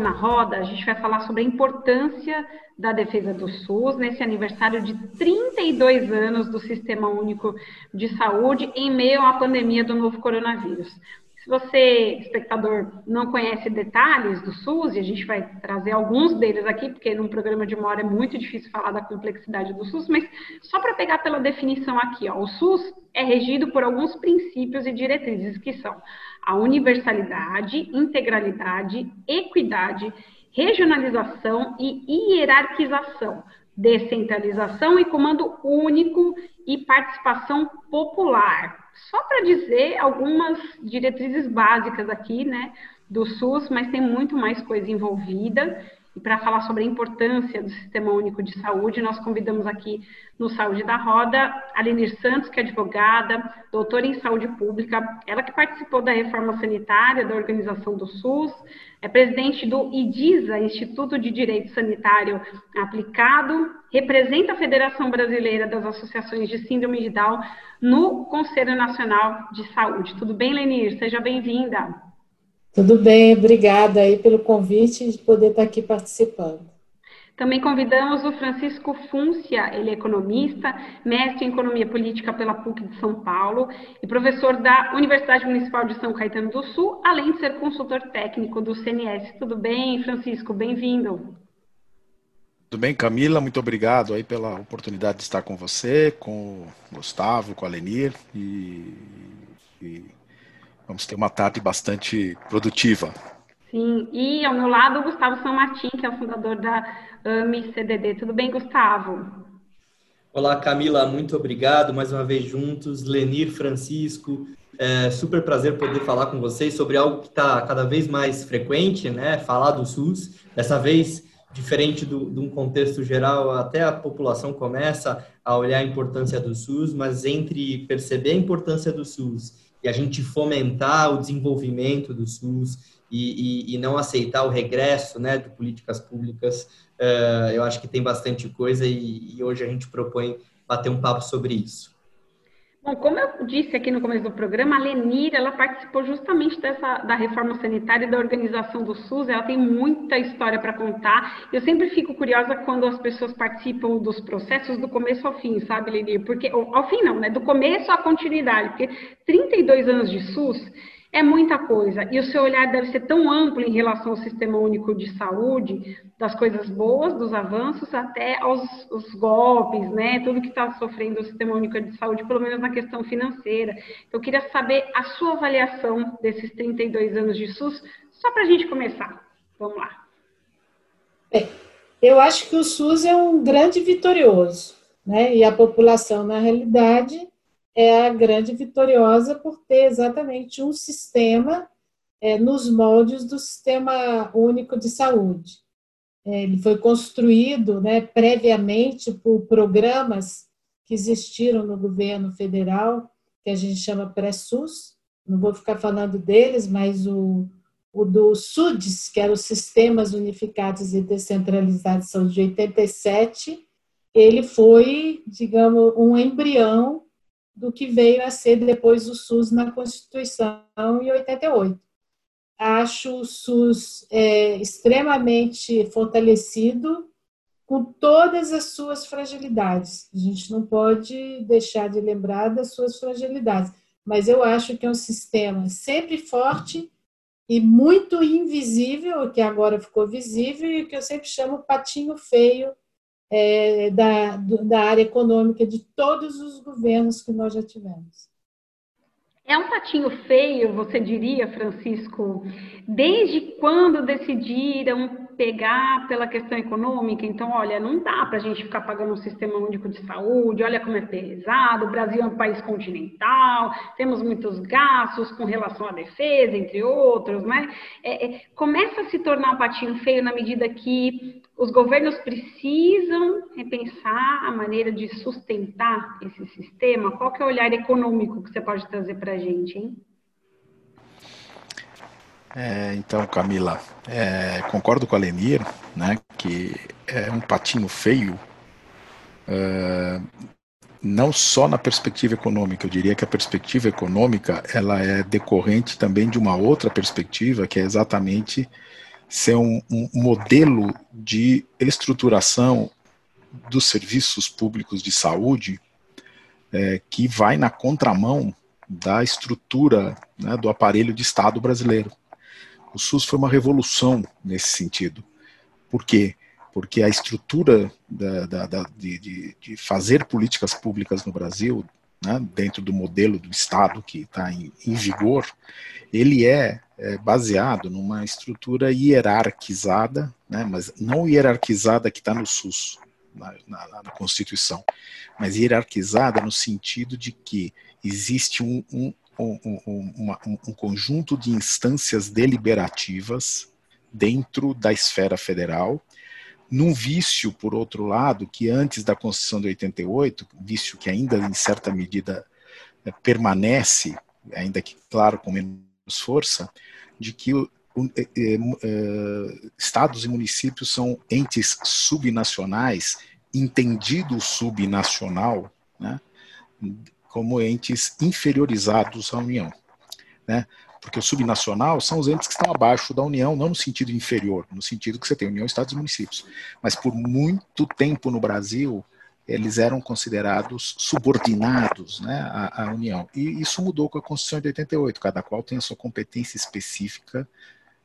Saúde na Roda, a gente vai falar sobre a importância da defesa do SUS nesse aniversário de 32 anos do Sistema Único de Saúde em meio à pandemia do novo coronavírus. Se você, espectador, não conhece detalhes do SUS, e a gente vai trazer alguns deles aqui, porque num programa de uma hora é muito difícil falar da complexidade do SUS, mas só para pegar pela definição aqui, ó, o SUS é regido por alguns princípios e diretrizes que são a universalidade, integralidade, equidade, regionalização e hierarquização, descentralização e comando único e participação popular. Só para dizer algumas diretrizes básicas aqui, né, do SUS, mas tem muito mais coisa envolvida. E para falar sobre a importância do Sistema Único de Saúde, nós convidamos aqui no Saúde da Roda a Lenir Santos, que é advogada, doutora em saúde pública, ela que participou da reforma sanitária da organização do SUS, é presidente do IDISA, Instituto de Direito Sanitário Aplicado, representa a Federação Brasileira das Associações de Síndrome de Down no Conselho Nacional de Saúde. Tudo bem, Lenir? Seja bem-vinda. Tudo bem, obrigada aí pelo convite de poder estar aqui participando. Também convidamos o Francisco Fúncia, ele é economista, mestre em economia política pela PUC de São Paulo e professor da Universidade Municipal de São Caetano do Sul, além de ser consultor técnico do CNS. Tudo bem, Francisco? Bem-vindo. Tudo bem, Camila? Muito obrigado aí pela oportunidade de estar com você, com o Gustavo, com a Lenir e, e Vamos ter uma tarde bastante produtiva. Sim, e ao meu lado o Gustavo São Martin, que é o fundador da AMI CDD. Tudo bem, Gustavo? Olá, Camila, muito obrigado mais uma vez juntos. Lenir, Francisco, é super prazer poder falar com vocês sobre algo que está cada vez mais frequente, né? Falar do SUS. Dessa vez, diferente do, de um contexto geral, até a população começa a olhar a importância do SUS, mas entre perceber a importância do SUS e a gente fomentar o desenvolvimento do SUS e, e, e não aceitar o regresso né, de políticas públicas, uh, eu acho que tem bastante coisa e, e hoje a gente propõe bater um papo sobre isso. Bom, como eu disse aqui no começo do programa, a Lenir, ela participou justamente dessa, da reforma sanitária e da organização do SUS, ela tem muita história para contar. Eu sempre fico curiosa quando as pessoas participam dos processos do começo ao fim, sabe, Lenir? Porque, ao fim não, né? Do começo à continuidade, porque 32 anos de SUS é muita coisa. E o seu olhar deve ser tão amplo em relação ao Sistema Único de Saúde, das coisas boas, dos avanços, até aos golpes, né? Tudo que está sofrendo o Sistema Único de Saúde, pelo menos na questão financeira. Então, eu queria saber a sua avaliação desses 32 anos de SUS, só para a gente começar. Vamos lá. É, eu acho que o SUS é um grande vitorioso, né? E a população, na realidade, é a grande vitoriosa por ter exatamente um sistema é, nos moldes do Sistema Único de Saúde. É, ele foi construído né, previamente por programas que existiram no governo federal, que a gente chama pré-SUS, não vou ficar falando deles, mas o, o do SUDES, que era os Sistemas Unificados e Descentralizados de Saúde de 87, ele foi, digamos, um embrião do que veio a ser depois o SUS na Constituição em 88. Acho o SUS é, extremamente fortalecido com todas as suas fragilidades. A gente não pode deixar de lembrar das suas fragilidades, mas eu acho que é um sistema sempre forte e muito invisível, que agora ficou visível, e que eu sempre chamo patinho feio é, da, da área econômica de todos os governos que nós já tivemos. É um patinho feio, você diria, Francisco, desde quando decidiram pegar pela questão econômica? Então, olha, não dá para a gente ficar pagando um sistema único de saúde, olha como é pesado, o Brasil é um país continental, temos muitos gastos com relação à defesa, entre outros, né? É, é, começa a se tornar um patinho feio na medida que os governos precisam repensar a maneira de sustentar esse sistema? Qual que é o olhar econômico que você pode trazer para a gente, hein? É, então, Camila, é, concordo com a Lenir, né, que é um patinho feio, é, não só na perspectiva econômica, eu diria que a perspectiva econômica ela é decorrente também de uma outra perspectiva, que é exatamente ser um, um modelo de estruturação dos serviços públicos de saúde é, que vai na contramão da estrutura né, do aparelho de Estado brasileiro. O SUS foi uma revolução nesse sentido. Por quê? Porque a estrutura da, da, da, de, de, fazer políticas públicas no Brasil, né, dentro do modelo do Estado que está em, em, vigor, ele é, é, baseado numa estrutura hierarquizada, né, mas não hierarquizada que está no SUS, na, na, na, Constituição, mas hierarquizada no sentido de que existe um, um, um, uma, um conjunto de instâncias deliberativas dentro da esfera federal, num vício, por outro lado, que antes da Constituição de 88, vício que ainda em certa medida eh, permanece, ainda que, claro, com menos força, de que eh, eh, estados e municípios são entes subnacionais, entendido subnacional, né, como entes inferiorizados à União. Né? Porque o subnacional são os entes que estão abaixo da União, não no sentido inferior, no sentido que você tem União, Estados e municípios. Mas por muito tempo no Brasil, eles eram considerados subordinados né, à, à, União. E isso mudou com a Constituição de 88, cada qual tem a sua competência específica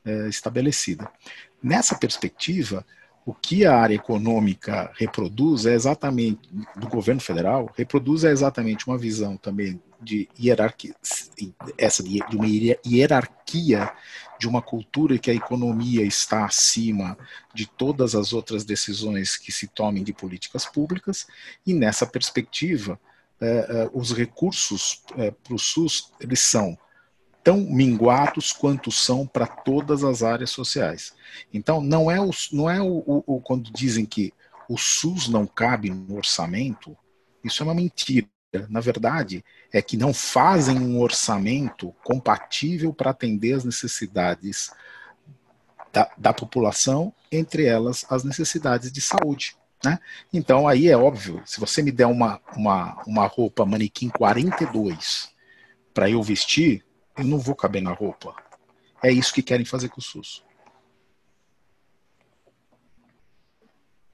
é, estabelecida. Nessa perspectiva, o que a área econômica reproduz é exatamente, do governo federal, reproduz é exatamente uma visão também de hierarquia, essa de uma hierarquia de uma cultura que a economia está acima de todas as outras decisões que se tomem de políticas públicas, e nessa perspectiva, é, é, os recursos é, para o SUS, eles são tão minguados quanto são para todas as áreas sociais. Então, não é, o, não é o, o, o, quando dizem que o SUS não cabe no orçamento, isso é uma mentira. Na verdade, é que não fazem um orçamento compatível para atender as necessidades da, da população, entre elas as necessidades de saúde. Né? Então, aí é óbvio, se você me der uma, uma, uma roupa manequim 42 para eu vestir, eu não vou caber na roupa. É isso que querem fazer com o SUS.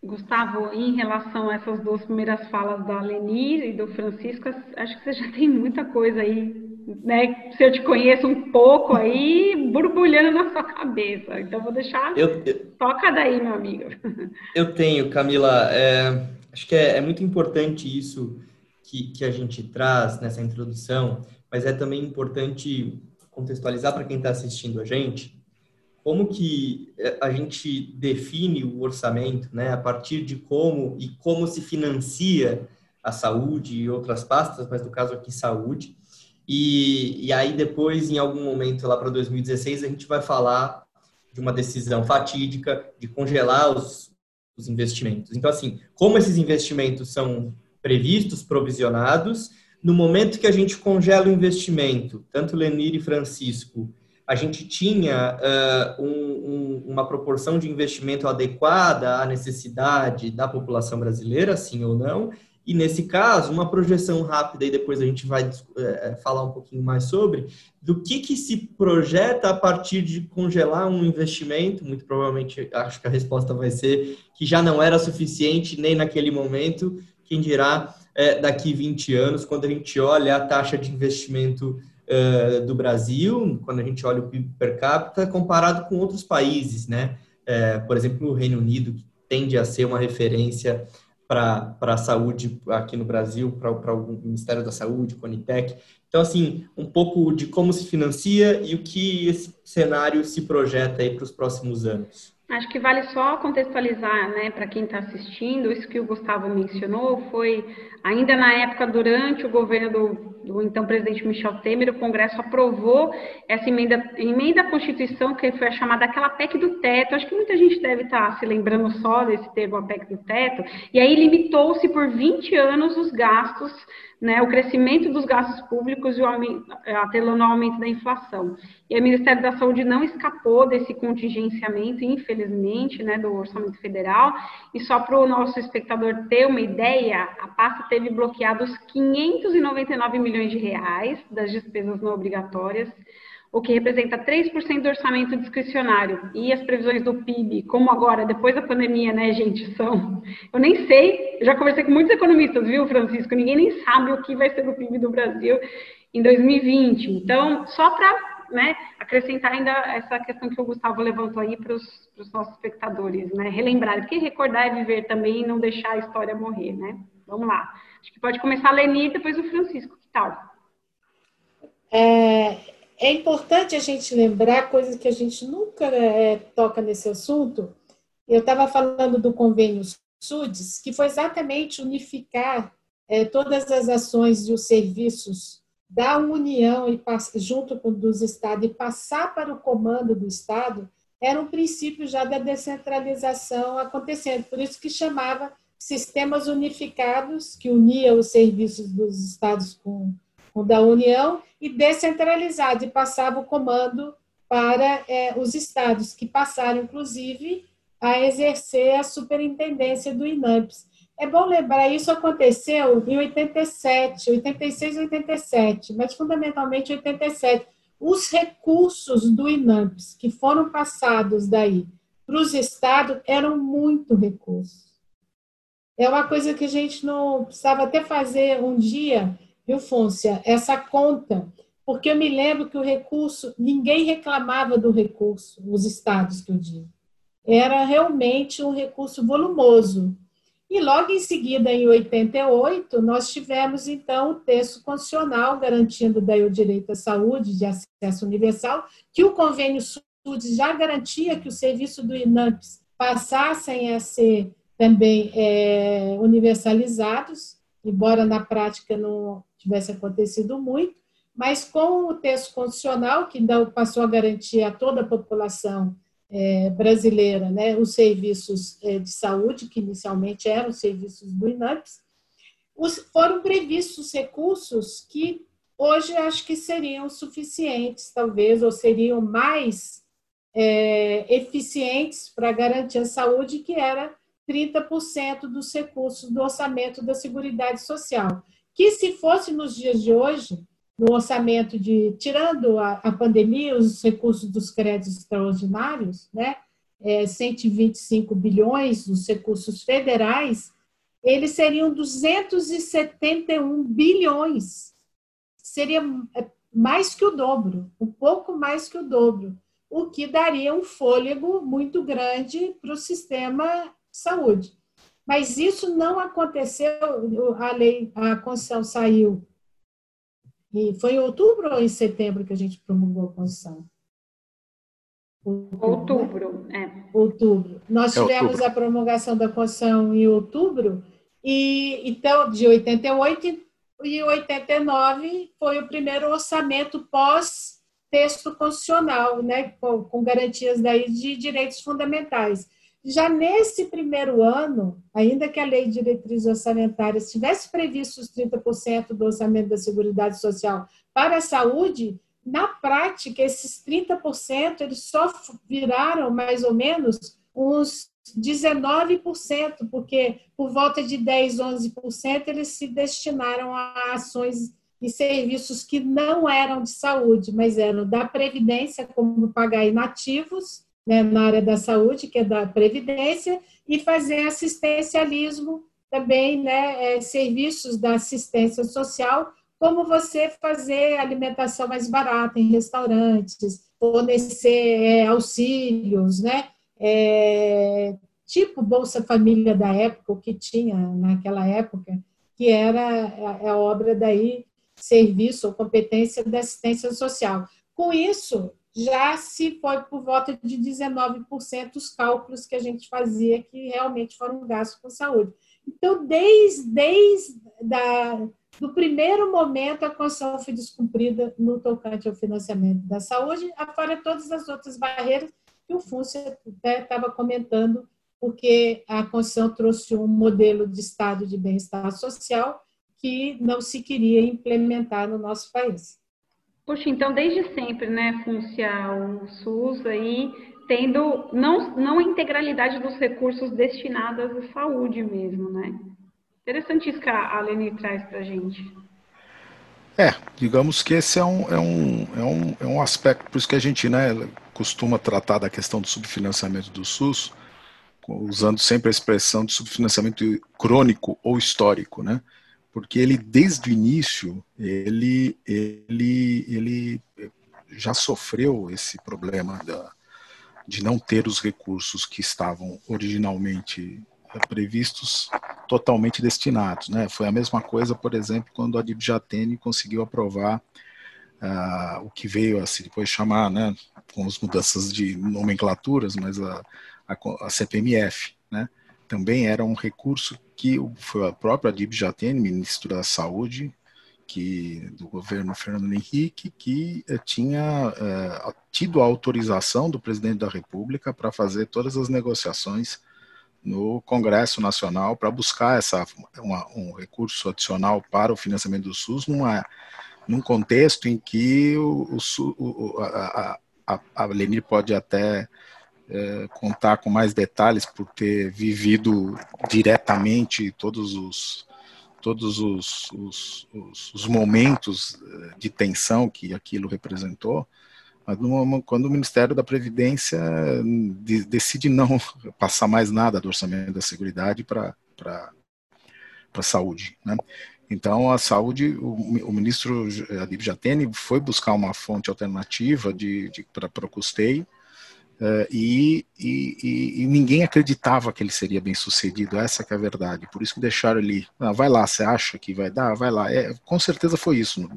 Gustavo, em relação a essas duas primeiras falas da Lenir e do Francisco, acho que você já tem muita coisa aí, né? Se eu te conheço um pouco aí, borbulhando na sua cabeça. Então, vou deixar. Eu, eu, Toca daí, meu amigo. Eu tenho, Camila. É, acho que é, é muito importante isso que, que a gente traz nessa introdução, mas é também importante contextualizar para quem está assistindo a gente como que é, a gente define o orçamento, né, a partir de como e como se financia a saúde e outras pastas, mas no caso aqui saúde. E, e aí depois, em algum momento lá para 2016, a gente vai falar de uma decisão fatídica de congelar os, os investimentos. Então, assim, como esses investimentos são previstos, provisionados, no momento que a gente congela o investimento, tanto Lenir e Francisco, a gente tinha uh, um, um, uma proporção de investimento adequada à necessidade da população brasileira, sim ou não, e nesse caso, uma projeção rápida, e depois a gente vai uh, falar um pouquinho mais sobre, do que, que se projeta a partir de congelar um investimento, muito provavelmente acho que a resposta vai ser que já não era suficiente nem naquele momento, quem dirá é, daqui 20 anos, quando a gente olha a taxa de investimento é, do Brasil, quando a gente olha o PIB per capita, comparado com outros países, né? É, por exemplo, o Reino Unido, que tende a ser uma referência para a saúde aqui no Brasil, para o Ministério da Saúde, Conitec. Então, assim, um pouco de como se financia e o que esse cenário se projeta aí para os próximos anos. Acho que vale só contextualizar, né, para quem está assistindo, isso que o Gustavo mencionou foi ainda na época durante o governo do, do, então presidente Michel Temer, o Congresso aprovou essa emenda, emenda à Constituição que foi a chamada aquela PEC do teto. Acho que muita gente deve estar tá se lembrando só desse termo, a PEC do teto. E aí limitou-se por 20 anos os gastos né, o crescimento dos gastos públicos e o aumento, aumento da inflação. E o Ministério da Saúde não escapou desse contingenciamento, infelizmente, né, do orçamento federal. E só para o nosso espectador ter uma ideia, a pasta teve bloqueados 599 milhões de reais das despesas não obrigatórias, o que representa 3% do orçamento discricionário, e as previsões do PIB, como agora, depois da pandemia, né, gente, são. Eu nem sei, eu já conversei com muitos economistas, viu, Francisco? Ninguém nem sabe o que vai ser o PIB do Brasil em 2020. Então, só para né, acrescentar ainda essa questão que o Gustavo levantou aí para os nossos espectadores, né, relembrar, porque recordar é viver também e não deixar a história morrer, né? Vamos lá. Acho que pode começar a Leni e depois o Francisco, que tal? É, é importante a gente lembrar coisas que a gente nunca é, toca nesse assunto. Eu estava falando do convênio SUDES, que foi exatamente unificar é, todas as ações e os serviços da União e junto com dos estados e passar para o comando do estado era um princípio já da descentralização acontecendo. Por isso que chamava sistemas unificados, que unia os serviços dos estados com, da União, e descentralizado, e passava o comando para é, os estados, que passaram, inclusive, a exercer a superintendência do INAMPS. É bom lembrar, isso aconteceu em 87, 86 e 87, mas fundamentalmente 87. Os recursos do INAMPS que foram passados daí para os estados eram muito recursos. É uma coisa que a gente não precisava até fazer um dia, viu, Fôncia, essa conta, porque eu me lembro que o recurso, ninguém reclamava do recurso, os estados que eu digo. Era realmente um recurso volumoso. E logo em seguida, em 88, nós tivemos, então, o texto constitucional garantindo daí o direito à saúde, de acesso universal, que o convênio SUD já garantia que o serviço do INAMPS passassem a ser também é, universalizados, embora na prática não tivesse acontecido muito, mas com o texto constitucional, que passou a garantir a toda a população é, brasileira né, os serviços é, de saúde, que inicialmente eram os serviços do INAPS, os, foram previstos recursos que hoje acho que seriam suficientes, talvez, ou seriam mais é, eficientes para garantir a saúde, que era 30% dos recursos do orçamento da Seguridade Social. Que se fosse nos dias de hoje, no orçamento de, tirando a, a pandemia, os recursos dos créditos extraordinários, né, é, 125 bilhões dos recursos federais, eles seriam 271 bilhões. Seria é, mais que o dobro, um pouco mais que o dobro, o que daria um fôlego muito grande para o sistema de saúde. Mas isso não aconteceu, a lei, a Constituição saiu e foi em outubro ou em setembro que a gente promulgou a Constituição? Outubro, né? é. Outubro. Nós é tivemos outubro. a promulgação da Constituição em outubro, e então, de 88 e 89 foi o primeiro orçamento pós texto constitucional, né, com, com garantias daí de direitos fundamentais. Já nesse primeiro ano, ainda que a lei de diretrizes orçamentárias tivesse previsto os 30% do orçamento da Seguridade Social para a saúde, na prática, esses 30% eles só viraram mais ou menos uns 19%, porque por volta de 10, 11% eles se destinaram a ações e serviços que não eram de saúde, mas eram da previdência, como pagar inativos, né, na área da saúde, que é da previdência, e fazer assistencialismo também, né, é, serviços da assistência social, como você fazer alimentação mais barata em restaurantes, fornecer é, auxílios, né, é, tipo Bolsa Família da época, o que tinha naquela época, que era a, a obra daí, serviço ou competência da assistência social. Com isso, já se foi por volta de 19% os cálculos que a gente fazia que realmente foram gastos com saúde. Então, desde, desde da, do primeiro momento, a Constituição foi descumprida no tocante ao financiamento da saúde, afora todas as outras barreiras que o Fúncia estava comentando, porque a Constituição trouxe um modelo de Estado de bem-estar social que não se queria implementar no nosso país. Puxa, então desde sempre, né, Funcial, o SUS aí tendo não, não a integralidade dos recursos destinados à saúde mesmo, né? Interessante isso que a Leni traz para a gente. É, digamos que esse é um, é um, é um, é um aspecto, por isso que a gente né, costuma tratar da questão do subfinanciamento do SUS, usando sempre a expressão de subfinanciamento crônico ou histórico, né? Porque ele, desde o início, ele, ele, ele já sofreu esse problema da, de não ter os recursos que estavam originalmente previstos totalmente destinados. Né? Foi a mesma coisa, por exemplo, quando a Dibjatene conseguiu aprovar uh, o que veio a se depois chamar, né, com as mudanças de nomenclaturas, mas a, a, a CPMF. Né? Também era um recurso que foi a própria Dibjatene, ministro da Saúde, que, do governo Fernando Henrique, que eh, tinha eh, tido a autorização do presidente da República para fazer todas as negociações no Congresso Nacional para buscar essa, uma, um recurso adicional para o financiamento do SUS numa, num contexto em que o, o, a, a, a Lenir pode até é, contar com mais detalhes por ter vivido diretamente todos os todos os, os, os, os momentos é, de tensão que aquilo representou, quando o Ministério da Previdência decide não passar mais nada do orçamento da Seguridade para a saúde. Né? Então, a saúde, o, o ministro Adib Jatene foi buscar uma fonte alternativa de, de para o custeio, Uh, e, e, e, ninguém acreditava que ele seria bem sucedido, essa é a verdade. Por isso que deixaram ele, ah, vai lá, você acha que vai dar? Vai lá. É, com certeza foi isso.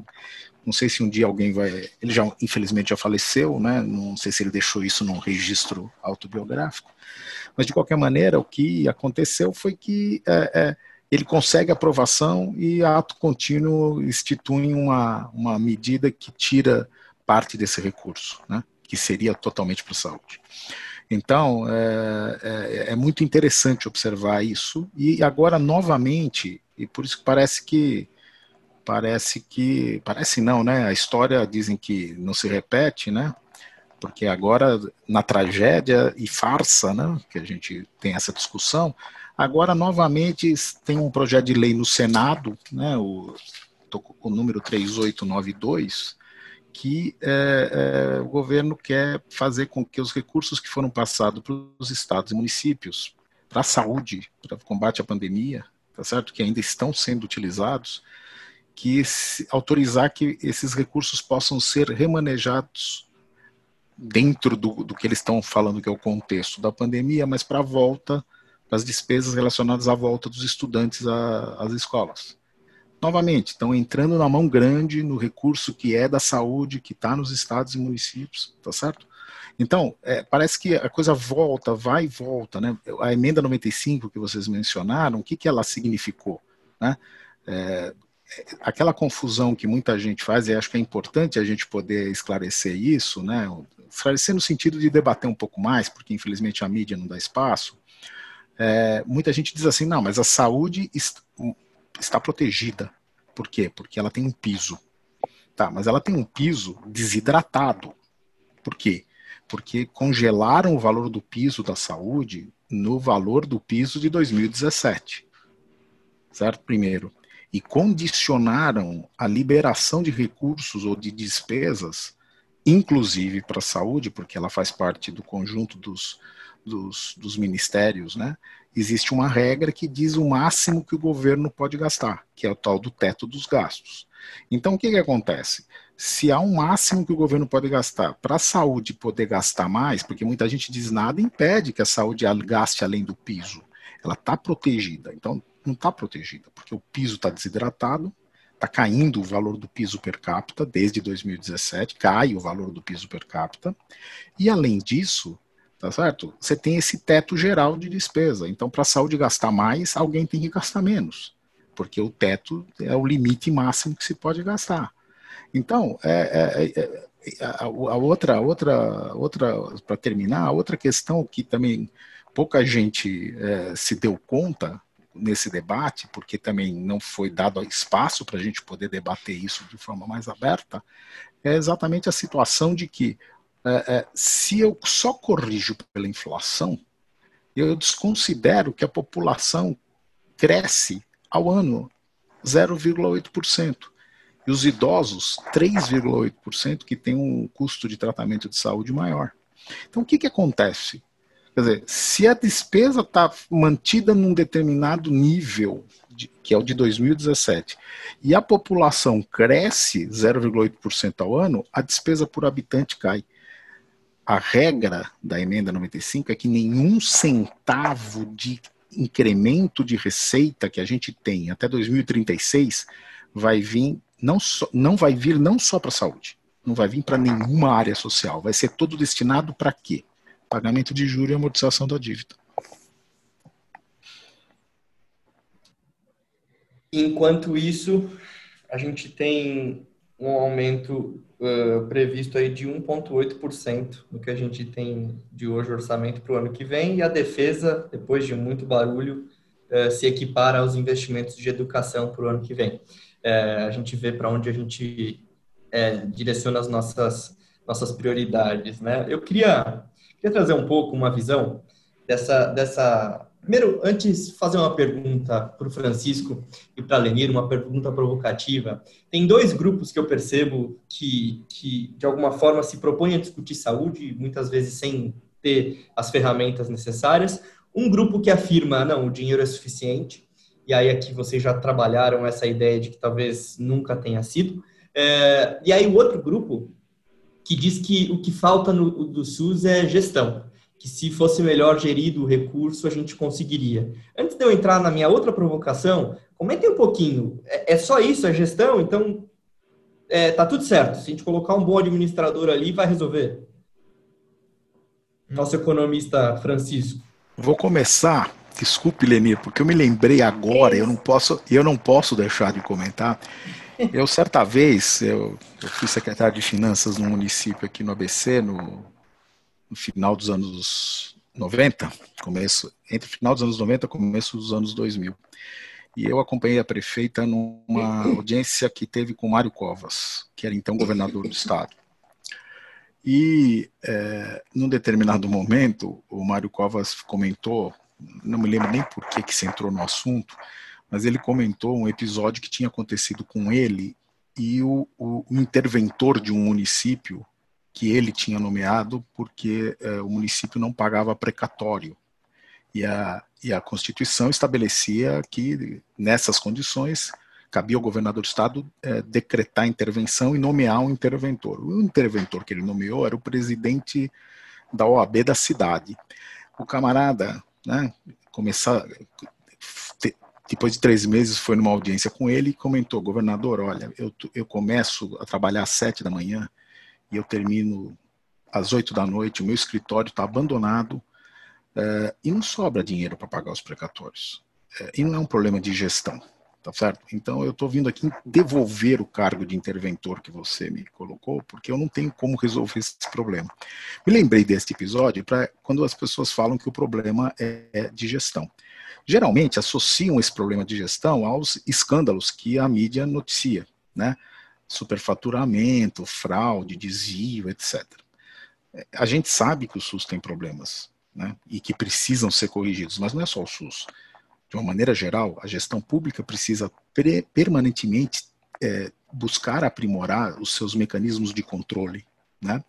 Não sei se um dia alguém vai. Ele já, infelizmente, já faleceu, né? Não sei se ele deixou isso num registro autobiográfico. Mas, de qualquer maneira, o que aconteceu foi que é, é, ele consegue aprovação e, ato contínuo, institui uma, uma medida que tira parte desse recurso, né? Que seria totalmente para saúde. Então, é, é, é muito interessante observar isso. E agora, novamente, e por isso que parece que parece que parece não, né? A história dizem que não se repete, né? Porque agora na tragédia e farsa, né, que a gente tem essa discussão, agora novamente tem um projeto de lei no Senado, né, o, o número 3892, que é, é, o governo quer fazer com que os recursos que foram passados para os estados e municípios para a saúde, para o combate à pandemia, tá certo? Que ainda estão sendo utilizados, que autorizar que esses recursos possam ser remanejados dentro do, do que eles estão falando que é o contexto da pandemia, mas para a volta das despesas relacionadas à volta dos estudantes às escolas. Novamente, estão entrando na mão grande no recurso que é da saúde, que está nos estados e municípios, tá certo? Então, é, parece que a coisa volta, vai e volta, né? A emenda 95 que vocês mencionaram, o que, que ela significou? Né? É, aquela confusão que muita gente faz, e acho que é importante a gente poder esclarecer isso, né? Esclarecer no sentido de debater um pouco mais, porque infelizmente a mídia não dá espaço. É, muita gente diz assim, não, mas a saúde está protegida. Por quê? Porque ela tem um piso. Tá, mas ela tem um piso desidratado. Por quê? Porque congelaram o valor do piso da saúde no valor do piso de 2017. Certo? Primeiro e condicionaram a liberação de recursos ou de despesas, inclusive para a saúde, porque ela faz parte do conjunto dos, dos, dos, ministérios, né? Existe uma regra que diz o máximo que o governo pode gastar, que é o tal do teto dos gastos. Então, o que, que acontece? Se há um máximo que o governo pode gastar para a saúde poder gastar mais, porque muita gente diz nada impede que a saúde gaste além do piso, ela está protegida. Então, não está protegida, porque o piso está desidratado, está caindo o valor do piso per capita desde 2017, cai o valor do piso per capita, e além disso, tá certo? Você tem esse teto geral de despesa. Então, para a saúde gastar mais, alguém tem que gastar menos, porque o teto é o limite máximo que se pode gastar. Então, é, é, é, a, outra, outra, outra, para terminar, a outra questão que também pouca gente é, se deu conta nesse debate, porque também não foi dado espaço para a gente poder debater isso de forma mais aberta, é exatamente a situação de que se eu só corrijo pela inflação, eu desconsidero que a população cresce ao ano 0,8%. E os idosos, 3,8%, que tem um custo de tratamento de saúde maior. Então, o que, que acontece? Quer dizer, se a despesa está mantida num determinado nível, de, que é o de 2017, e a população cresce 0,8% ao ano, a despesa por habitante cai. A regra da emenda 95 é que nenhum centavo de incremento de receita que a gente tem até 2036 vai vir não, só, não vai vir não só para a saúde, não vai vir para nenhuma área social, vai ser todo destinado para quê? Pagamento de juros e amortização da dívida. Enquanto isso, a gente tem um aumento uh, previsto aí de 1,8% no que a gente tem de hoje orçamento para o ano que vem, e a defesa, depois de muito barulho, uh, se equipara aos investimentos de educação para o ano que vem. Uh, a gente vê para onde a gente direciona as nossas, nossas prioridades. Né? Eu queria, queria trazer um pouco uma visão dessa, dessa Primeiro, antes, fazer uma pergunta para o Francisco e para a Lenir, uma pergunta provocativa. Tem dois grupos que eu percebo que, que, de alguma forma, se propõem a discutir saúde, muitas vezes sem ter as ferramentas necessárias. Um grupo que afirma, não, o dinheiro é suficiente, e aí aqui vocês já trabalharam essa ideia de que talvez nunca tenha sido. É, e aí o outro grupo que diz que o que falta no, do SUS é gestão que se fosse melhor gerido o recurso, a gente conseguiria. Antes de eu entrar na minha outra provocação, comentem um pouquinho. É, é só isso, a é gestão? Então, é, tá tudo certo. Se a gente colocar um bom administrador ali, vai resolver. Nosso economista Francisco. Vou começar. Desculpe, Lenir, porque eu me lembrei agora, eu não posso, eu não posso deixar de comentar. Eu, certa vez, eu, eu fui secretário de Finanças no município aqui no ABC, no no final dos anos 90, começo, entre o final dos anos 90 e começo dos anos 2000. E eu acompanhei a prefeita numa audiência que teve com Mário Covas, que era então governador do estado. E, é, num determinado momento, o Mário Covas comentou, não me lembro nem por que, que se entrou no assunto, mas ele comentou um episódio que tinha acontecido com ele e o, o, interventor de um município que ele tinha nomeado porque é, o município não pagava precatório. E a, e a Constituição estabelecia que, nessas condições, cabia ao governador do Estado é, decretar intervenção e nomear um interventor. O interventor que ele nomeou era o presidente da OAB da cidade. O camarada, né, começar, te, depois de três meses, foi numa audiência com ele e comentou: governador, olha, eu, eu começo a trabalhar às sete da manhã e eu termino às oito da noite, o meu escritório está abandonado é, e não sobra dinheiro para pagar os precatórios. É, e não é um problema de gestão, tá certo? Então eu estou vindo aqui devolver o cargo de interventor que você me colocou, porque eu não tenho como resolver esse problema. Me lembrei deste episódio para quando as pessoas falam que o problema é, é de gestão. Geralmente associam esse problema de gestão aos escândalos que a mídia noticia, né? Superfaturamento, fraude, desvio, etc. A gente sabe que o SUS tem problemas né, e que precisam ser corrigidos, mas não é só o SUS. De uma maneira geral, a gestão pública precisa permanentemente é, buscar aprimorar os seus mecanismos de controle. Né?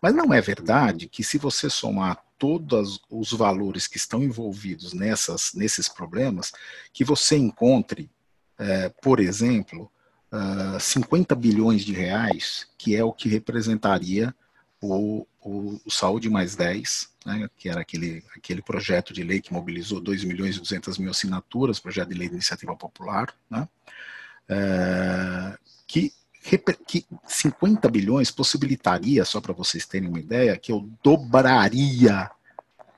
Mas não é verdade que se você somar todos os valores que estão envolvidos nessas, nesses problemas, que você encontre, é, por exemplo, uh, ah, 50 bilhões de reais, que é o que representaria o, o, o Saúde Mais 10, né, que era aquele, aquele projeto de lei que mobilizou 2 milhões e 200 mil assinaturas, projeto de lei de iniciativa popular, né, uh, que, que 50 bilhões possibilitaria, só para vocês terem uma ideia, que eu dobraria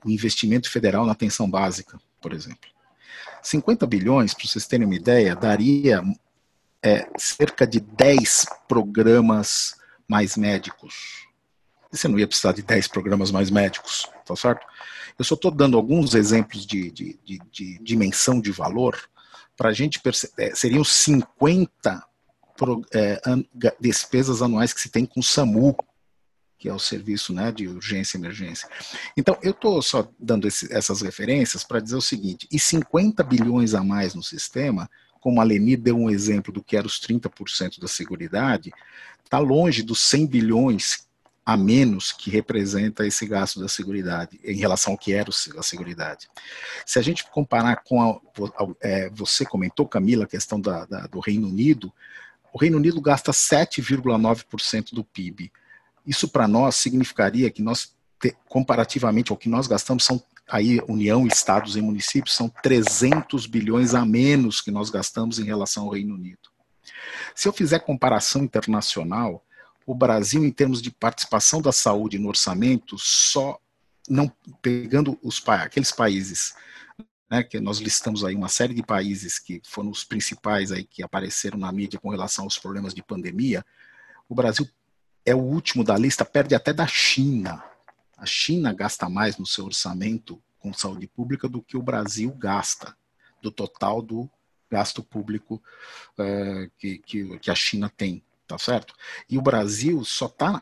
o investimento federal na atenção básica, por exemplo. 50 bilhões, para vocês terem uma ideia, daria é, cerca de 10 programas mais médicos. Você não ia precisar de 10 programas mais médicos, tá certo? Eu só estou dando alguns exemplos de, de, de, de dimensão de valor para a gente perceber. É, seriam 50 pro, é, an, despesas anuais que se tem com o SAMU, que é o serviço né, de urgência e emergência. Então, eu estou só dando esse, essas referências para dizer o seguinte: e 50 bilhões a mais no sistema como a Leni deu um exemplo do que era os 30% da Seguridade, está longe dos 100 bilhões a menos que representa esse gasto da Seguridade, em relação ao que era a Seguridade. Se a gente comparar com a, é, você comentou, Camila, a questão da, da, do Reino Unido, o Reino Unido gasta 7,9% do PIB. Isso para nós significaria que nós, comparativamente ao que nós gastamos, são aí União, Estados e municípios, são 300 bilhões a menos que nós gastamos em relação ao Reino Unido. Se eu fizer comparação internacional, o Brasil, em termos de participação da saúde no orçamento, só não pegando os aqueles países né, que nós listamos aí uma série de países que foram os principais aí que apareceram na mídia com relação aos problemas de pandemia, o Brasil é o último da lista, perde até da China. A China gasta mais no seu orçamento com saúde pública do que o Brasil gasta do total do gasto público é, que, que, que a China tem tá certo? E o Brasil só tá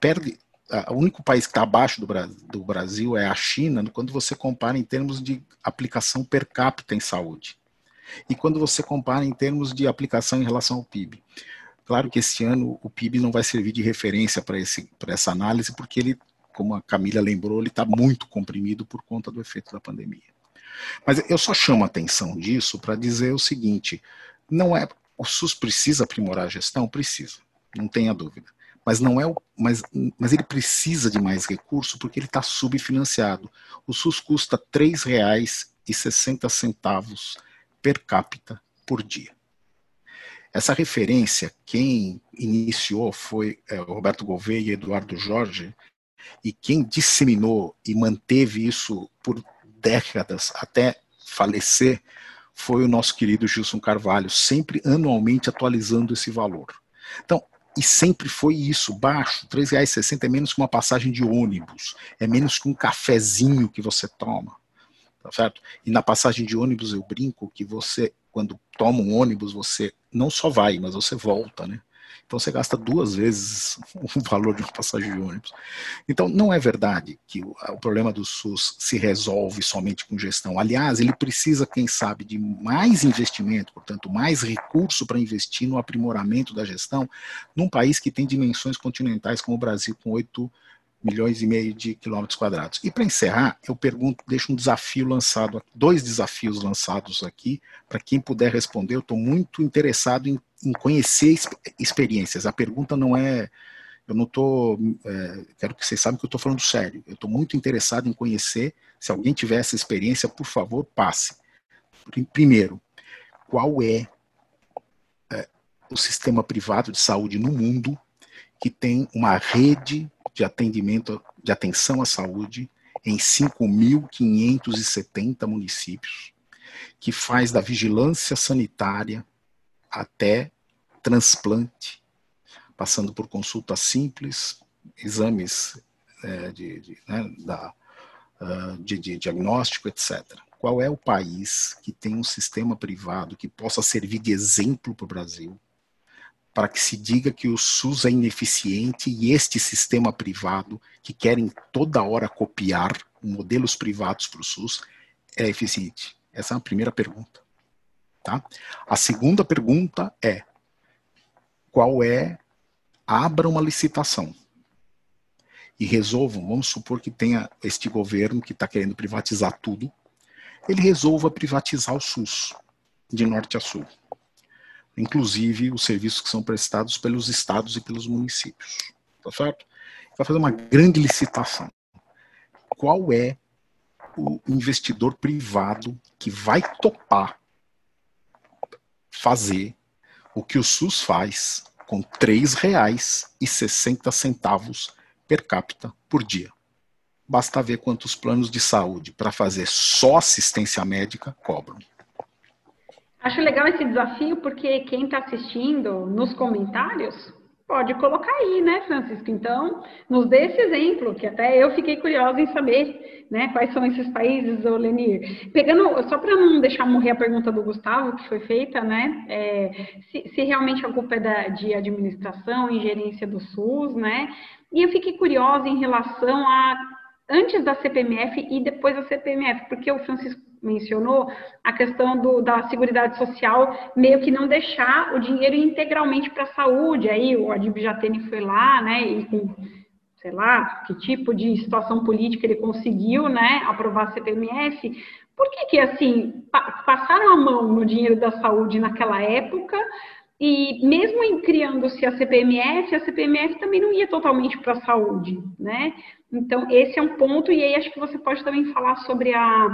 perde o único país que está abaixo do, do, Brasil é a China, quando você compara em termos de aplicação per capita em saúde. E quando você compara em termos de aplicação em relação ao PIB. Claro que esse ano o PIB não vai servir de referência para essa análise, porque ele, como a Camila lembrou, ele está muito comprimido por conta do efeito da pandemia. Mas eu só chamo a atenção disso para dizer o seguinte: não é o SUS precisa aprimorar a gestão? Precisa, não tenha dúvida. Mas não é o, mas, mas ele precisa de mais recurso porque ele está subfinanciado. O SUS custa R$ 3,60 per capita por dia. Essa referência, quem iniciou foi é, Roberto Gouveia e Eduardo Jorge, e quem disseminou e manteve isso por décadas até falecer foi o nosso querido Gilson Carvalho, sempre anualmente atualizando esse valor. Então, e sempre foi isso, baixo, R$ 3,60 é menos que uma passagem de ônibus, é menos que um cafezinho que você toma, tá certo? E na passagem de ônibus eu brinco que você, quando toma um ônibus, você não só vai, mas você volta, né? Então você gasta duas vezes o valor de uma passagem de ônibus. Então não é verdade que o, problema do SUS se resolve somente com gestão. Aliás, ele precisa, quem sabe, de mais investimento, portanto, mais recurso para investir no aprimoramento da gestão num país que tem dimensões continentais como o Brasil, com 8 milhões e meio de quilômetros quadrados. E para encerrar, eu pergunto, deixo um desafio lançado, dois desafios lançados aqui, para quem puder responder. Eu estou muito interessado em, em conhecer experiências. A pergunta não é, eu não estou, é, quero que vocês saibam que eu estou falando sério. Eu estou muito interessado em conhecer. Se alguém tiver essa experiência, por favor, passe. Primeiro, qual é, é o sistema privado de saúde no mundo que tem uma rede de atendimento, de atenção à saúde em 5.570 municípios, que faz da vigilância sanitária até transplante, passando por consulta simples, exames é, de, de, né, da, uh, de, de diagnóstico, etc. Qual é o país que tem um sistema privado que possa servir de exemplo para o Brasil, para que se diga que o SUS é ineficiente e este sistema privado, que querem toda hora copiar modelos privados para o SUS, é eficiente? Essa é a primeira pergunta. Tá? A segunda pergunta é: qual é? Abra uma licitação e resolvam. Vamos supor que tenha este governo que está querendo privatizar tudo, ele resolva privatizar o SUS de norte a sul inclusive os serviços que são prestados pelos estados e pelos municípios. Tá certo? Vai fazer uma grande licitação. Qual é o investidor privado que vai topar fazer o que o SUS faz com R$ 3,60 per capita por dia? Basta ver quantos planos de saúde para fazer só assistência médica cobram. Acho legal esse desafio porque quem está assistindo nos comentários pode colocar aí, né, Francisco? Então, nos dê esse exemplo, que até eu fiquei curiosa em saber, né, quais são esses países, ô Lenir. Pegando, só para não deixar morrer a pergunta do Gustavo, que foi feita, né, é, se, se, realmente a culpa é da, de administração e gerência do SUS, né, e eu fiquei curiosa em relação a antes da CPMF e depois da CPMF, porque o Francisco mencionou a questão do, da Seguridade Social meio que não deixar o dinheiro integralmente para a saúde. Aí o Adib Jatene foi lá, né, e com, sei lá, que tipo de situação política ele conseguiu, né, aprovar a CPMF. Por que que, assim, passaram a mão no dinheiro da saúde naquela época e mesmo em criando-se a CPMF, a CPMF também não ia totalmente para a saúde, né? Então, esse é um ponto, e aí acho que você pode também falar sobre a,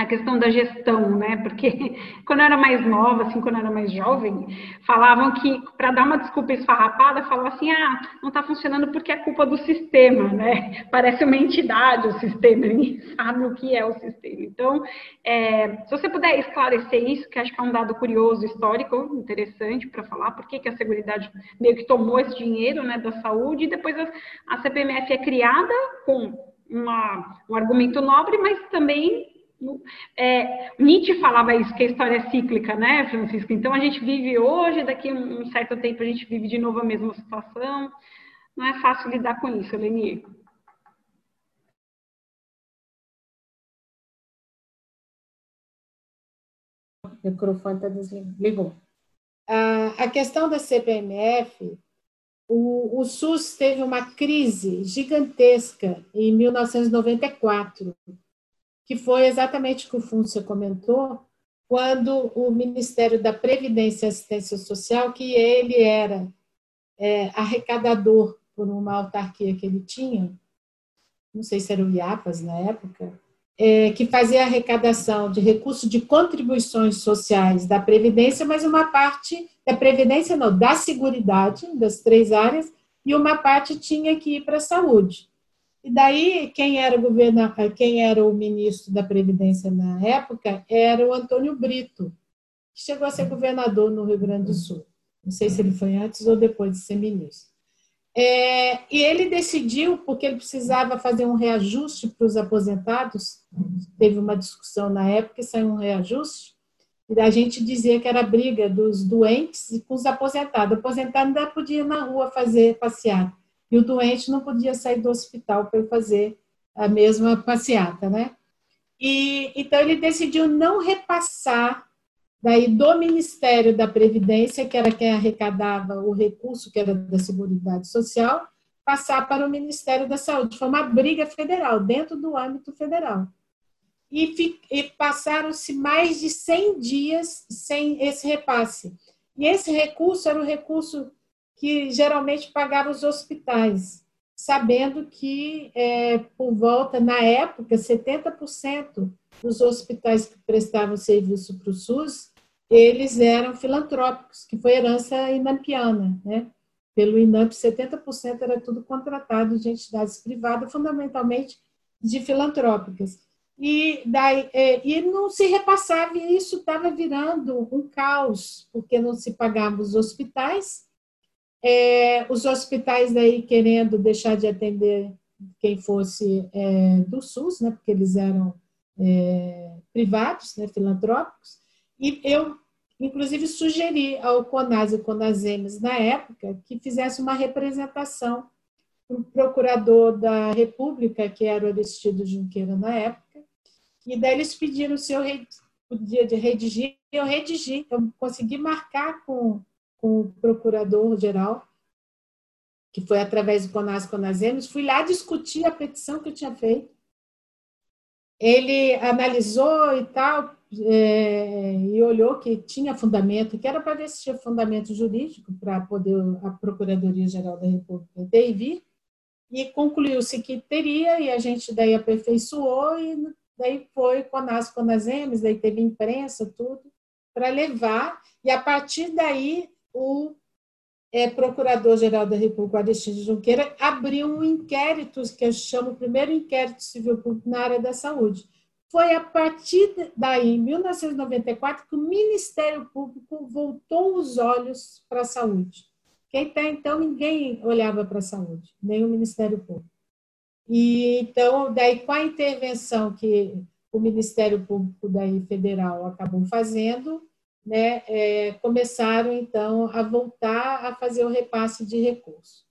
a questão da gestão, né? Porque quando eu era mais nova, assim, quando eu era mais jovem, falavam que para dar uma desculpa esfarrapada, falavam assim: ah, não está funcionando porque é culpa do sistema, né? Parece uma entidade o sistema, ninguém sabe o que é o sistema. Então, é, se você puder esclarecer isso, que acho que é um dado curioso, histórico, interessante para falar, por que, que a Seguridade meio que tomou esse dinheiro né, da saúde, e depois a, a CPMF é criada com uma, um argumento nobre, mas também é, Nietzsche falava isso, que a história é cíclica, né, Francisco? Então a gente vive hoje, daqui a um certo tempo a gente vive de novo a mesma situação. Não é fácil lidar com isso, Leni. O microfone está desligado. A questão da CPMF, o, o SUS teve uma crise gigantesca em 1994 que foi exatamente o que o Fúncia comentou, quando o Ministério da Previdência e Assistência Social, que ele era é, arrecadador por uma autarquia que ele tinha, não sei se era o IAPAS na época, é, que fazia arrecadação de recursos de contribuições sociais da Previdência, mas uma parte da Previdência, não, da Seguridade, das três áreas, e uma parte tinha que ir para a saúde. E daí, quem era, o quem era o ministro da Previdência na época era o Antônio Brito, que chegou a ser governador no Rio Grande do Sul. Não sei se ele foi antes ou depois de ser ministro. É, e ele decidiu, porque ele precisava fazer um reajuste para os aposentados, teve uma discussão na época e saiu um reajuste, e a gente dizia que era briga dos doentes com os aposentados. O aposentado ainda podia ir na rua fazer passear e o doente não podia sair do hospital para fazer a mesma passeata, né? E então ele decidiu não repassar daí do Ministério da Previdência, que era quem arrecadava o recurso que era da Seguridade Social, passar para o Ministério da Saúde. Foi uma briga federal, dentro do âmbito federal. E, e passaram-se mais de 100 dias sem esse repasse. E esse recurso era o recurso que geralmente pagava os hospitais, sabendo que, é, por volta, na época, 70% dos hospitais que prestavam serviço para o SUS, eles eram filantrópicos, que foi herança inampiana, né? Pelo INAMP, 70% era tudo contratado de entidades privadas, fundamentalmente de filantrópicas. E, daí, é, e não se repassava, e isso estava virando um caos, porque não se pagavam os hospitais, é, os hospitais daí querendo deixar de atender quem fosse é, do SUS, né, porque eles eram é, privados, né, filantrópicos, e eu, inclusive, sugeri ao CONAS e CONASEMES, na época, que fizesse uma representação para o procurador da República, que era o Aristido Junqueira na época, e daí eles pediram se eu podia redigir, eu redigi, eu consegui marcar com com o procurador-geral, que foi através do CONAS Conasemos, fui lá discutir a petição que eu tinha feito. Ele analisou e tal, é, e olhou que tinha fundamento, que era para ver se tinha fundamento jurídico para poder a Procuradoria-Geral da República ter e vir, e concluiu-se que teria, e a gente daí aperfeiçoou, e daí foi CONAS Conasemes, daí teve imprensa, tudo, para levar, e a partir daí o é, Procurador-Geral da República, Aristides Junqueira, abriu um inquérito, que eu chamo o primeiro inquérito civil público na área da saúde. Foi a partir daí, em 1994, que o Ministério Público voltou os olhos para a saúde. Quem até então ninguém olhava para a saúde, nem o Ministério Público. E então, daí com a intervenção que o Ministério Público daí federal acabou fazendo, né, é, começaram então a voltar a fazer o repasse de recursos.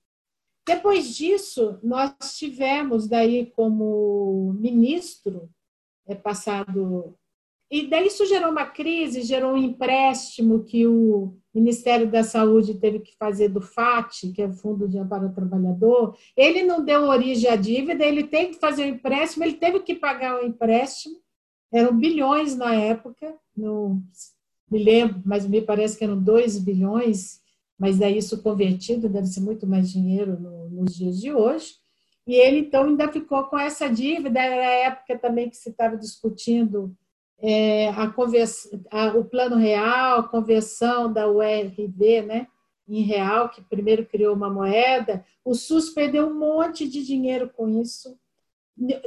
Depois disso, nós tivemos daí como ministro é passado e daí isso gerou uma crise, gerou um empréstimo que o Ministério da Saúde teve que fazer do FAT, que é o Fundo de Amparo ao Trabalhador. Ele não deu origem à dívida, ele teve que fazer o um empréstimo, ele teve que pagar o um empréstimo. Eram bilhões na época, não me lembro, mas me parece que eram 2 bilhões, mas daí isso convertido deve ser muito mais dinheiro no, nos dias de hoje. E ele, então, ainda ficou com essa dívida. Era a época também que se estava discutindo é, a a, o plano real, a conversão da URB né, em real, que primeiro criou uma moeda, o SUS perdeu um monte de dinheiro com isso.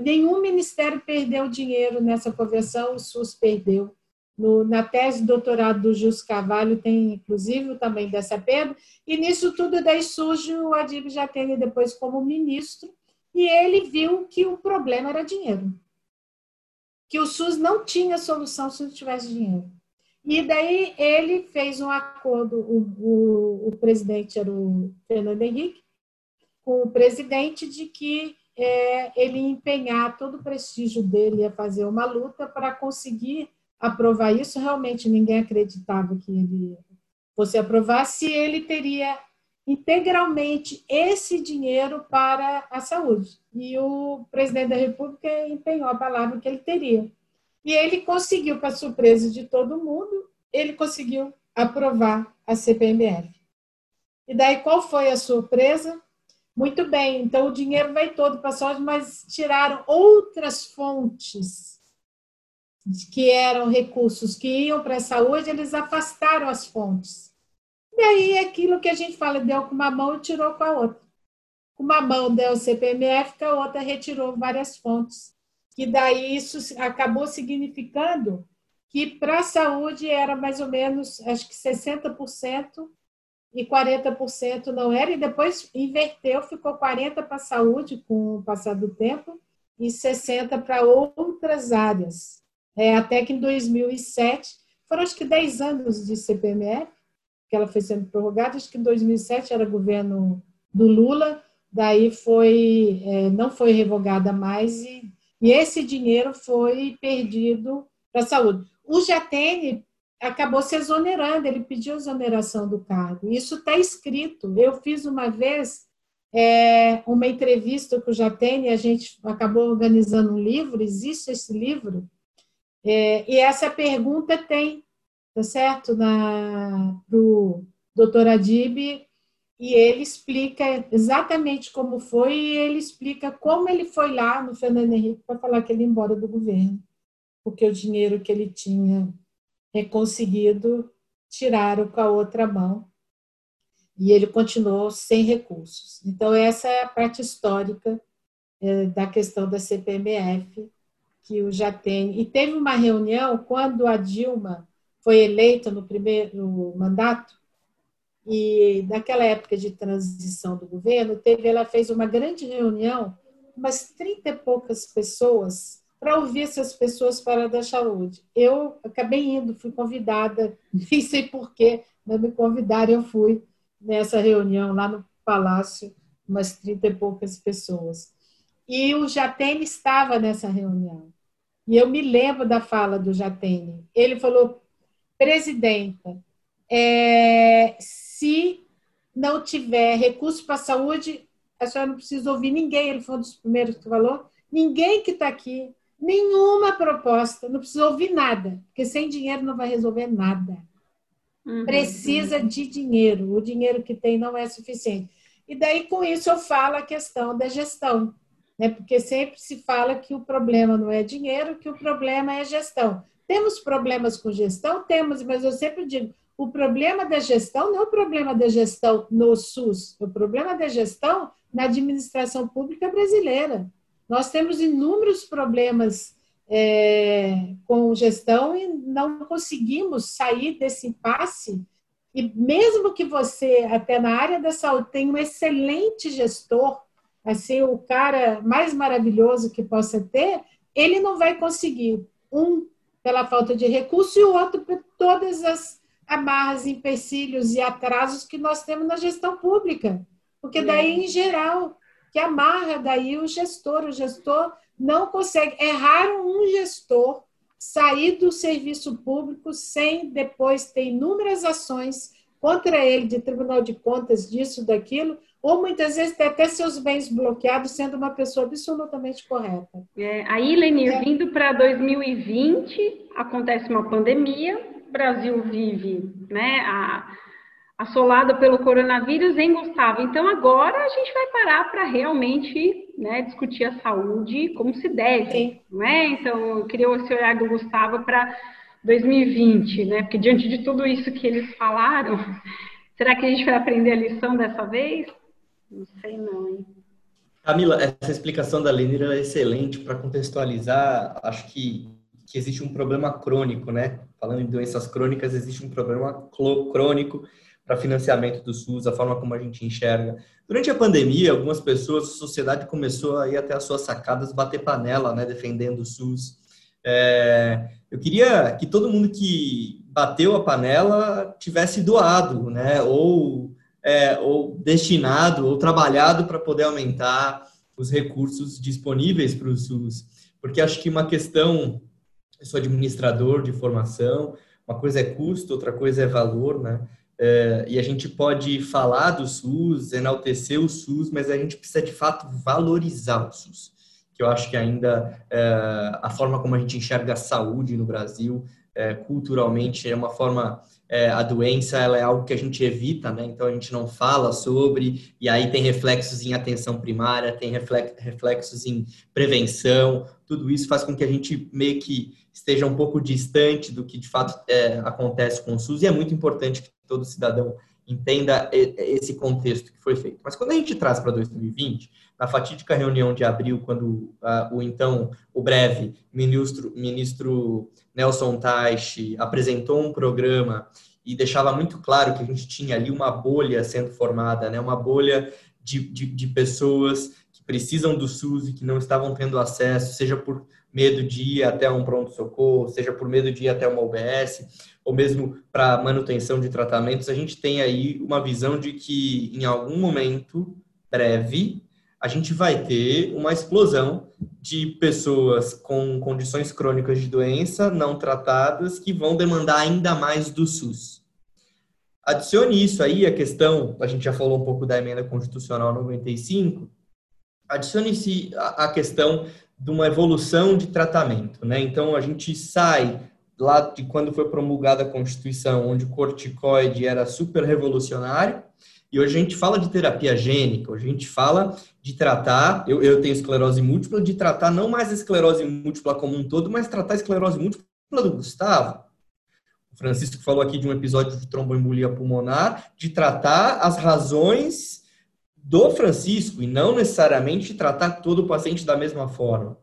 Nenhum ministério perdeu dinheiro nessa conversão, o SUS perdeu. No, na tese de doutorado do Jus Carvalho tem, inclusive, também dessa perda. E nisso tudo daí surge o Adib Jatene depois como ministro, e ele viu que o problema era dinheiro que o SUS não tinha solução se não tivesse dinheiro. E daí ele fez um acordo, o, o, o presidente era o Fernando Henrique, com o presidente de que é, ele empenhar todo o prestígio dele a fazer uma luta para conseguir aprovar isso. Realmente ninguém acreditava que ele fosse aprovar, se ele teria integralmente esse dinheiro para a saúde. E o presidente da República empenhou a palavra que ele teria. E ele conseguiu, para surpresa de todo mundo, ele conseguiu aprovar a CPMF. E daí qual foi a surpresa? Muito bem, então o dinheiro vai todo para a saúde, mas tiraram outras fontes que eram recursos que iam para a saúde, eles afastaram as fontes. E aí, aquilo que a gente fala, deu com uma mão e tirou com a outra. Com uma mão deu o CPMF, com a outra retirou várias fontes. E daí isso acabou significando que para a saúde era mais ou menos, acho que 60% e 40% não era, e depois inverteu, ficou 40% para a saúde com o passar do tempo e 60% para outras áreas. É, até que em 2007, foram acho que 10 anos de CPMF, que ela foi sendo prorrogada, acho que em 2007 era governo do Lula, daí foi é, não foi revogada mais e, e esse dinheiro foi perdido para a saúde. O Jatene acabou se exonerando, ele pediu exoneração do cargo. Isso está escrito. Eu fiz uma vez é, uma entrevista com o Jatene, a gente acabou organizando um livro, existe esse livro, é, e essa pergunta tem tá certo? Na o doutor Adib e ele explica exatamente como foi e ele explica como ele foi lá no Fernando Henrique para falar que ele ia embora do governo, porque o dinheiro que ele tinha conseguido tiraram com a outra mão e ele continuou sem recursos. Então essa é a parte histórica é, da questão da CPMF que o já tem. E teve uma reunião quando a Dilma foi eleita no primeiro mandato e naquela época de transição do governo, teve, ela fez uma grande reunião, umas 30 e poucas pessoas, para ouvir essas pessoas para da saúde. Eu acabei indo, fui convidada, nem sei porquê, mas me convidaram, eu fui nessa reunião lá no Palácio, umas 30 e poucas pessoas. E o Jatene estava nessa reunião. E eu me lembro da fala do Jatene. Ele falou: Presidenta, é, se não tiver recurso para a saúde, a senhora não precisa ouvir ninguém, ele foi um dos primeiros que falou, ninguém que está aqui, nenhuma proposta, não precisa ouvir nada, porque sem dinheiro não vai resolver nada. Uhum, precisa uhum. de dinheiro, o dinheiro que tem não é suficiente. E daí, com isso, eu falo a questão da gestão, né? porque sempre se fala que o problema não é dinheiro, que o problema é gestão. Temos problemas com gestão? Temos, mas eu sempre digo, o problema da gestão não é o problema da gestão no SUS, é o problema da gestão na administração pública brasileira. Nós temos inúmeros problemas é, com gestão e não conseguimos sair desse impasse. E mesmo que você, até na área da saúde, tenha um excelente gestor, assim, o cara mais maravilhoso que possa ter, ele não vai conseguir, um, pela falta de recurso e o outro por todas as amarras, empecilhos e atrasos que nós temos na gestão pública. porque daí, em geral, que amarra daí o gestor. O gestor não consegue. É raro um gestor sair do serviço público sem depois ter inúmeras ações contra ele de Tribunal de Contas, disso, daquilo, ou muitas vezes ter até seus bens bloqueados, sendo uma pessoa absolutamente correta. É, aí, Lenir, é. vindo para 2020, acontece uma pandemia, o Brasil vive né, a, assolado pelo coronavírus, hein, Gustavo? Então, agora a gente vai parar para realmente né, discutir a saúde como se deve, Sim. não é? Então, eu queria esse olhar do Gustavo para 2020, né? Porque diante de tudo isso que eles falaram, será que a gente vai aprender a lição dessa vez? Não sei não, hein? Camila, essa explicação da Lenira é excelente para contextualizar. Acho que, que existe um problema crônico, né? Falando em doenças crônicas, existe um problema crônico para financiamento do SUS, a forma como a gente enxerga. Durante a pandemia, algumas pessoas, a sociedade começou a ir até as suas sacadas, bater panela, né, defendendo o SUS. É, eu queria que todo mundo que bateu a panela tivesse doado, né, ou, é, ou destinado, ou trabalhado para poder aumentar os recursos disponíveis para o SUS. Porque acho que uma questão, eu sou administrador de formação, uma coisa é custo, outra coisa é valor, né? É, e a gente pode falar do SUS, enaltecer o SUS, mas a gente precisa de fato valorizar o SUS. Que eu acho que ainda é, a forma como a gente enxerga a saúde no Brasil, é, culturalmente, é uma forma. É, a doença ela é algo que a gente evita, né? então a gente não fala sobre, e aí tem reflexos em atenção primária, tem reflexos em prevenção, tudo isso faz com que a gente meio que esteja um pouco distante do que de fato é, acontece com o SUS, e é muito importante que todo cidadão entenda esse contexto que foi feito. Mas quando a gente traz para 2020, na fatídica reunião de abril, quando uh, o então, o breve ministro, ministro Nelson Teich apresentou um programa e deixava muito claro que a gente tinha ali uma bolha sendo formada, né? uma bolha de, de, de pessoas que precisam do SUS e que não estavam tendo acesso, seja por medo de ir até um pronto-socorro, seja por medo de ir até uma UBS, ou mesmo para manutenção de tratamentos, a gente tem aí uma visão de que em algum momento breve a gente vai ter uma explosão de pessoas com condições crônicas de doença não tratadas que vão demandar ainda mais do SUS. Adicione isso aí a questão, a gente já falou um pouco da emenda constitucional 95, adicione-se a questão de uma evolução de tratamento, né? Então a gente sai lá de quando foi promulgada a Constituição, onde o corticoide era super revolucionário, e hoje a gente fala de terapia gênica, hoje a gente fala de tratar, eu, eu tenho esclerose múltipla, de tratar não mais a esclerose múltipla como um todo, mas tratar a esclerose múltipla do Gustavo. O Francisco falou aqui de um episódio de tromboembolia pulmonar, de tratar as razões do Francisco e não necessariamente tratar todo o paciente da mesma forma.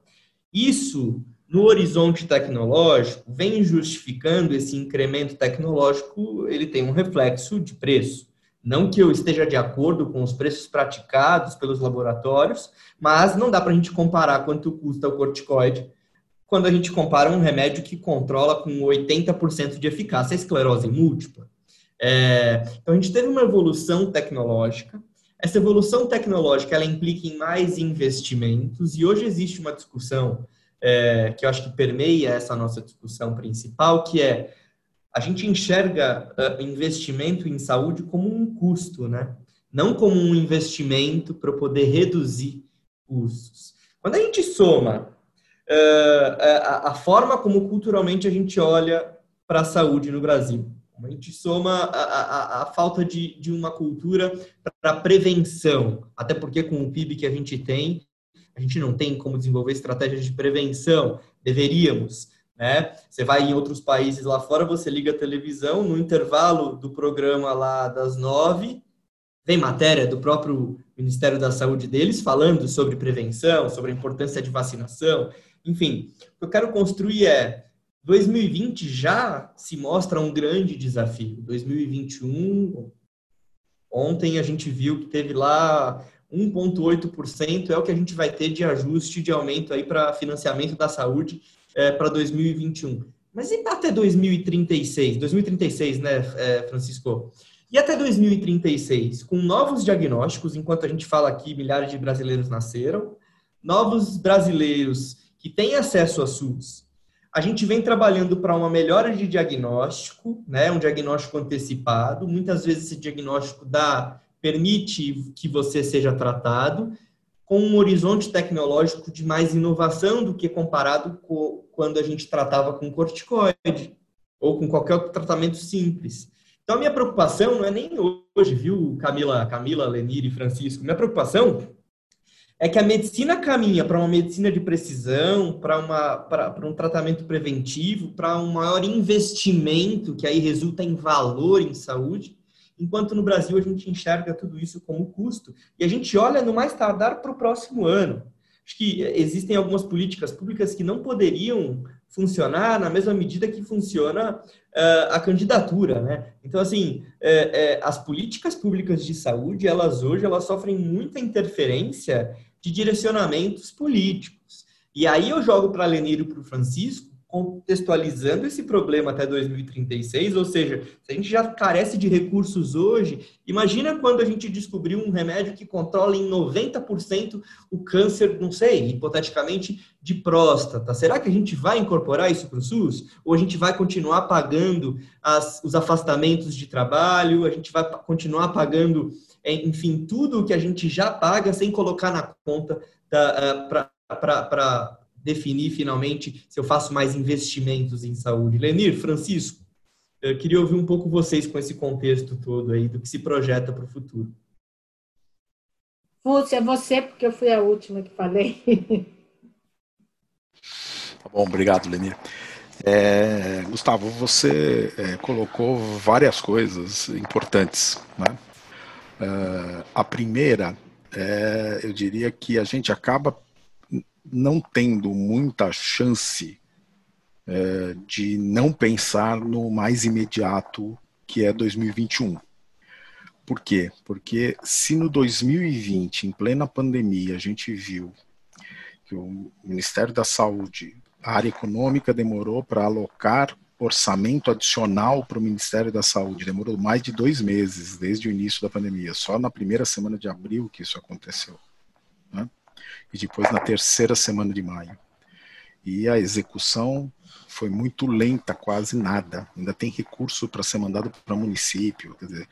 Isso no horizonte tecnológico, vem justificando esse incremento tecnológico, ele tem um reflexo de preço. Não que eu esteja de acordo com os preços praticados pelos laboratórios, mas não dá para a gente comparar quanto custa o corticoide quando a gente compara um remédio que controla com 80% de eficácia a esclerose múltipla. É, então, a gente teve uma evolução tecnológica. Essa evolução tecnológica ela implica em mais investimentos e hoje existe uma discussão é, que eu acho que permeia essa nossa discussão principal, que é a gente enxerga uh, investimento em saúde como um custo, né? Não como um investimento para poder reduzir custos. Quando a gente soma uh, a, a, forma como culturalmente a gente olha para a saúde no Brasil, a gente soma a, a, a falta de, de uma cultura para prevenção, até porque com o PIB que a gente tem, a gente não tem como desenvolver estratégias de prevenção, deveríamos. Né? Você vai em outros países lá fora, você liga a televisão, no intervalo do programa lá das nove, vem matéria do próprio Ministério da Saúde deles falando sobre prevenção, sobre a importância de vacinação. Enfim, o que eu quero construir é 2020 já se mostra um grande desafio. 2021, ontem a gente viu que teve lá 1,8% é o que a gente vai ter de ajuste de aumento aí para financiamento da saúde é, para 2021. Mas e até 2036? 2036, né, é, Francisco? E até 2036, com novos diagnósticos, enquanto a gente fala aqui, milhares de brasileiros nasceram, novos brasileiros que têm acesso a SUS, a gente vem trabalhando para uma melhora de diagnóstico, né, um diagnóstico antecipado. Muitas vezes esse diagnóstico dá, permite que você seja tratado com um horizonte tecnológico de mais inovação do que comparado com quando a gente tratava com corticoide ou com qualquer outro tratamento simples. Então, a minha preocupação não é nem hoje, viu, Camila, Camila, Lenir e Francisco. Minha preocupação é que a medicina caminha para uma medicina de precisão, para um tratamento preventivo, para um maior investimento, que aí resulta em valor em saúde, enquanto no Brasil a gente enxerga tudo isso como custo. E a gente olha no mais tardar para o próximo ano. Acho que existem algumas políticas públicas que não poderiam funcionar na mesma medida que funciona uh, a candidatura, né? Então, assim, é, é, as políticas públicas de saúde, elas hoje, elas sofrem muita interferência de direcionamentos políticos. E aí eu jogo para Lenir e para o Francisco contextualizando esse problema até 2036, ou seja, se a gente já carece de recursos hoje, imagina quando a gente descobrir um remédio que controla em 90% o câncer, não sei, hipoteticamente, de próstata. Será que a gente vai incorporar isso para o SUS? Ou a gente vai continuar pagando as, os afastamentos de trabalho, a gente vai continuar pagando, enfim, tudo o que a gente já paga sem colocar na conta para definir finalmente se eu faço mais investimentos em saúde. Lenir, Francisco, eu queria ouvir um pouco vocês com esse contexto todo aí, do que se projeta para o futuro. Fúcia, é você, porque eu fui a última que falei. Tá bom, obrigado, Lenir. É, Gustavo, você é, colocou várias coisas importantes. Né? É, a primeira, é, eu diria que a gente acaba não tendo muita chance é, de não pensar no mais imediato, que é 2021. Por quê? Porque se no 2020, em plena pandemia, a gente viu que o Ministério da Saúde, a área econômica demorou para alocar orçamento adicional para o Ministério da Saúde, demorou mais de dois meses desde o início da pandemia, só na primeira semana de abril que isso aconteceu. Né? e depois na terceira semana de maio. E a execução foi muito lenta, quase nada. Ainda tem recurso para ser mandado para município. Quer dizer,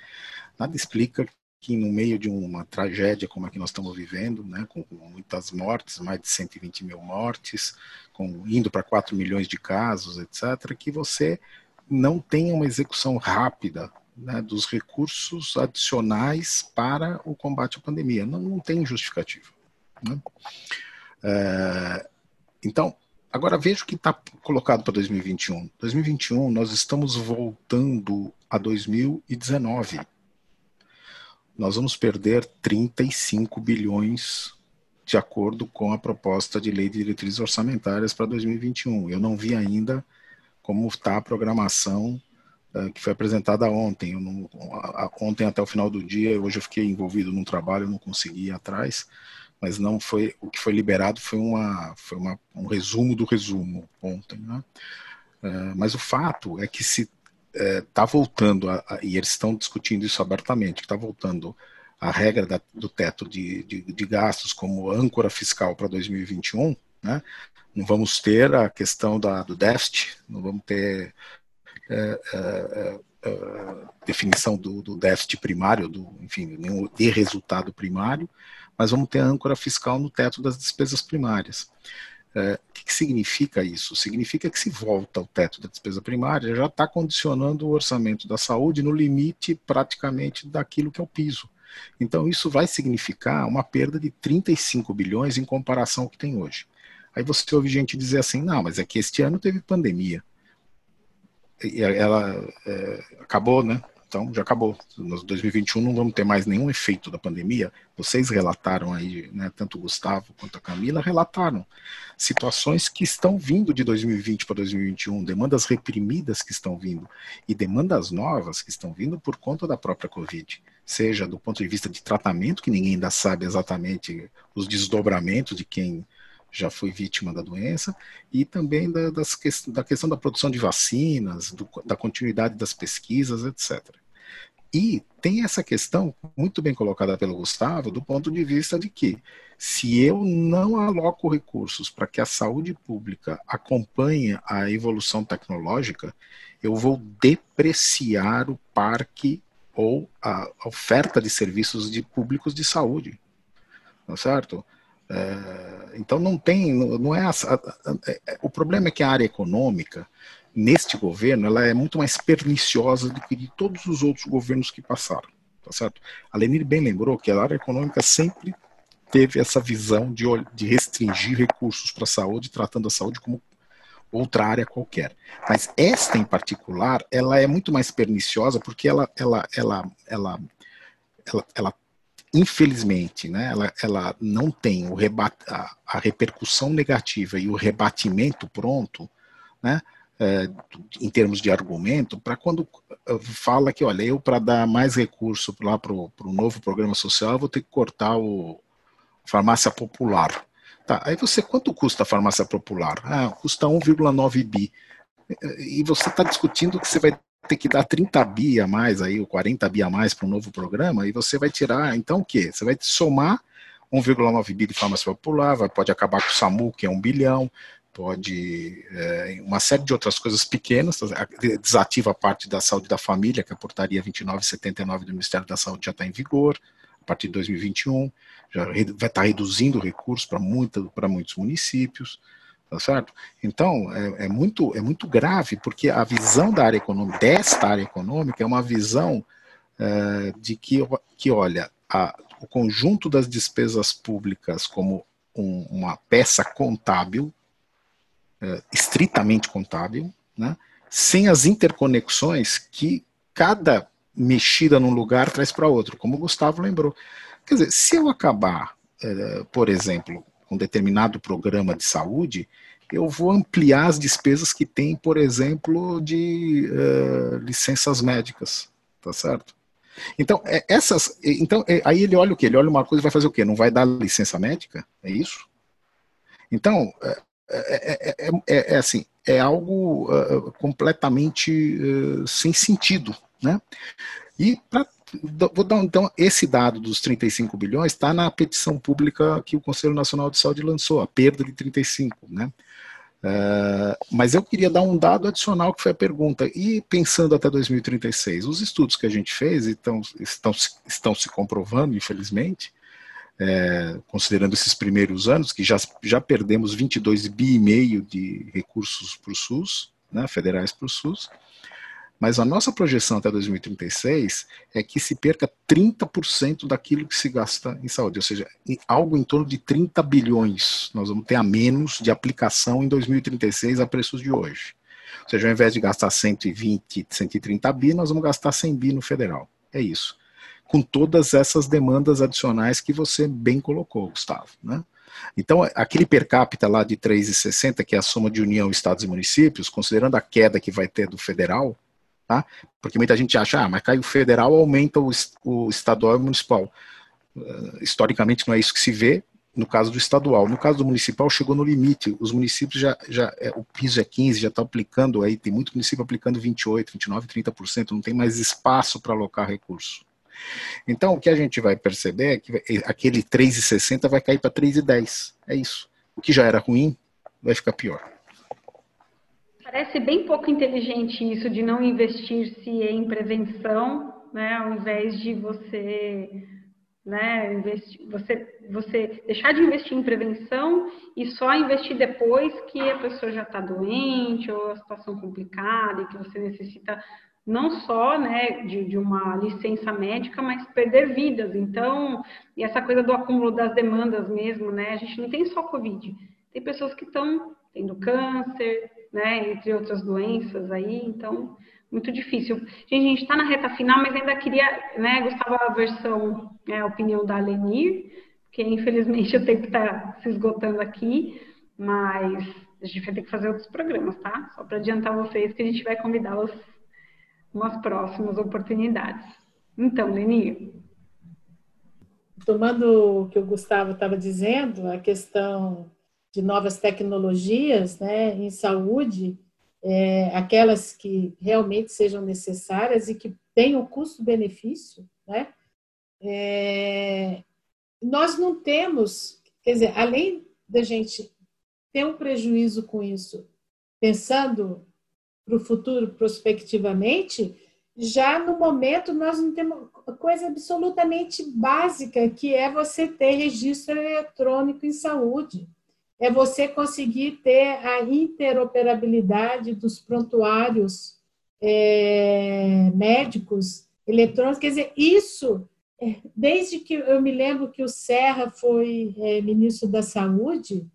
nada explica que no meio de uma tragédia como a que nós estamos vivendo, né, com, muitas mortes, mais de 120 mil mortes, com, indo para 4 milhões de casos, etc., que você não tenha uma execução rápida né, dos recursos adicionais para o combate à pandemia. Não, não tem justificativa. Né? É, então, agora veja o que está colocado para 2021. 2021, nós estamos voltando a 2019. Nós vamos perder 35 bilhões de acordo com a proposta de lei de diretrizes orçamentárias para 2021. Eu não vi ainda como está a programação uh, que foi apresentada ontem. Não, a, ontem até o final do dia, hoje eu fiquei envolvido num trabalho, não consegui ir atrás, mas não foi o que foi liberado foi uma foi uma, um resumo do resumo ontem, né? É, mas o fato é que se está é, voltando a, a, e eles estão discutindo isso abertamente, está voltando a regra da, do teto de, de, de, gastos como âncora fiscal para 2021, né? Não vamos ter a questão da, do déficit, não vamos ter é, é, é, é definição do, do, déficit primário, do, enfim, nenhum de resultado primário, mas vamos ter âncora fiscal no teto das despesas primárias. É, o que, que, significa isso? Significa que se volta ao teto da despesa primária, já está condicionando o orçamento da saúde no limite praticamente daquilo que é o piso. Então, isso vai significar uma perda de 35 bilhões em comparação ao que tem hoje. Aí você ouve gente dizer assim: não, mas é que este ano teve pandemia. E ela é, acabou, né? Então já acabou. No 2021 não vamos ter mais nenhum efeito da pandemia. Vocês relataram aí, né, tanto o Gustavo quanto a Camila relataram situações que estão vindo de 2020 para 2021, demandas reprimidas que estão vindo e demandas novas que estão vindo por conta da própria Covid, seja do ponto de vista de tratamento, que ninguém ainda sabe exatamente os desdobramentos de quem já foi vítima da doença, e também da, das, da questão da produção de vacinas, do, da continuidade das pesquisas, etc. e tem essa questão muito bem colocada pelo Gustavo, do ponto de vista de que se eu não aloco recursos para que a saúde pública acompanhe a evolução tecnológica, eu vou depreciar o parque ou a oferta de serviços de públicos de saúde, tá certo? É, então não tem, não é, é o problema é que a área econômica neste governo, ela é muito mais perniciosa do que de todos os outros governos que passaram, tá certo? A Lenir bem lembrou que a área econômica sempre teve essa visão de, de restringir recursos para a saúde, tratando a saúde como outra área qualquer. Mas esta em particular, ela é muito mais perniciosa porque ela, ela, ela, ela, ela, ela infelizmente, né, ela, ela não tem o rebat, a, a repercussão negativa e o rebatimento pronto, né, é, em termos de argumento, para quando eh, fala que, olha, eu para dar mais recurso lá para o novo programa social, vou ter que cortar o farmácia popular. Tá, aí você, quanto custa a farmácia popular? Ah, custa 1,9 bi. E você está discutindo que você vai ter que dar 30 bi a mais, aí, ou 40 bi a mais para um novo programa, e você vai tirar, então o quê? Você vai somar 1,9 bi de farmácia popular, vai, pode acabar com o SAMU, que é um bilhão, pode é, uma série de outras coisas pequenas, desativa a parte da saúde da família, que a portaria 2979 do Ministério da Saúde já está em vigor, a partir de 2021, já vai estar tá reduzindo recursos para muitos municípios, tá certo? Então, é, é, muito, é muito grave, porque a visão da área econômica, desta área econômica, é uma visão é, de que, que olha, a, o conjunto das despesas públicas como um, uma peça contábil é, estritamente contábil, né, sem as interconexões que cada mexida num lugar traz para outro, como o Gustavo lembrou. Quer dizer, se eu acabar, é, por exemplo, um determinado programa de saúde, eu vou ampliar as despesas que tem, por exemplo, de uh, licenças médicas, tá certo? Então, é, essas, então é, aí ele olha o que? Ele olha uma coisa e vai fazer o quê? Não vai dar licença médica? É isso? Então, é, é, é, assim, é algo uh, completamente uh, sem sentido, né? E pra, vou dar então esse dado dos 35 bilhões está na petição pública que o Conselho Nacional de Saúde lançou, a perda de 35, né? Uh, mas eu queria dar um dado adicional que foi a pergunta. E pensando até 2036, os estudos que a gente fez estão, estão, estão se comprovando, infelizmente, é, considerando esses primeiros anos, que já, já perdemos 22 bi e meio de recursos para o SUS, né, federais para o SUS, mas a nossa projeção até 2036 é que se perca 30% daquilo que se gasta em saúde, ou seja, algo em torno de 30 bilhões nós vamos ter a menos de aplicação em 2036 a preços de hoje. Ou seja, ao invés de gastar 120, 130 bi, nós vamos gastar 100 bi no federal. É isso com todas essas demandas adicionais que você bem colocou, Gustavo. Né? Então, aquele per capita lá de 3,60, que é a soma de União, Estados e municípios, considerando a queda que vai ter do federal, tá? porque muita gente acha, ah, mas cai o federal, aumenta o, o estadual e o municipal. Uh, historicamente não é isso que se vê, no caso do estadual. No caso do municipal, chegou no limite. Os municípios já, já é, o piso é 15, já está aplicando aí, tem muito município aplicando 28, 29, 30%, não tem mais espaço para alocar recurso. Então, o que a gente vai perceber é que aquele 3,60 vai cair para 3,10. É isso. O que já era ruim vai ficar pior. Parece bem pouco inteligente isso de não investir-se em prevenção, né, ao invés de você, né, investir, você, você deixar de investir em prevenção e só investir depois que a pessoa já está doente ou a situação complicada e que você necessita não só né, de, de, uma licença médica, mas perder vidas. Então, e essa coisa do acúmulo das demandas mesmo, né? A gente não tem só Covid, tem pessoas que estão tendo câncer, né, entre outras doenças aí, então, muito difícil. Gente, a gente está na reta final, mas ainda queria, né, Gustavo, a versão, né, a opinião da Lenir, porque infelizmente o tempo está se esgotando aqui, mas a gente vai ter que fazer outros programas, tá? Só para adiantar vocês que a gente vai convidá-los umas próximas oportunidades. Então, Leni. Tomando o que o Gustavo estava dizendo, a questão de novas tecnologias né, em saúde, é, aquelas que realmente sejam necessárias e que tenham custo-benefício, né? É, nós não temos, quer dizer, além da gente ter um prejuízo com isso, pensando para o futuro prospectivamente, já no momento nós não temos coisa absolutamente básica, que é você ter registro eletrônico em saúde. É você conseguir ter a interoperabilidade dos prontuários é, médicos eletrônicos. Quer dizer, isso, é, desde que eu me lembro que o Serra foi é, ministro da Saúde,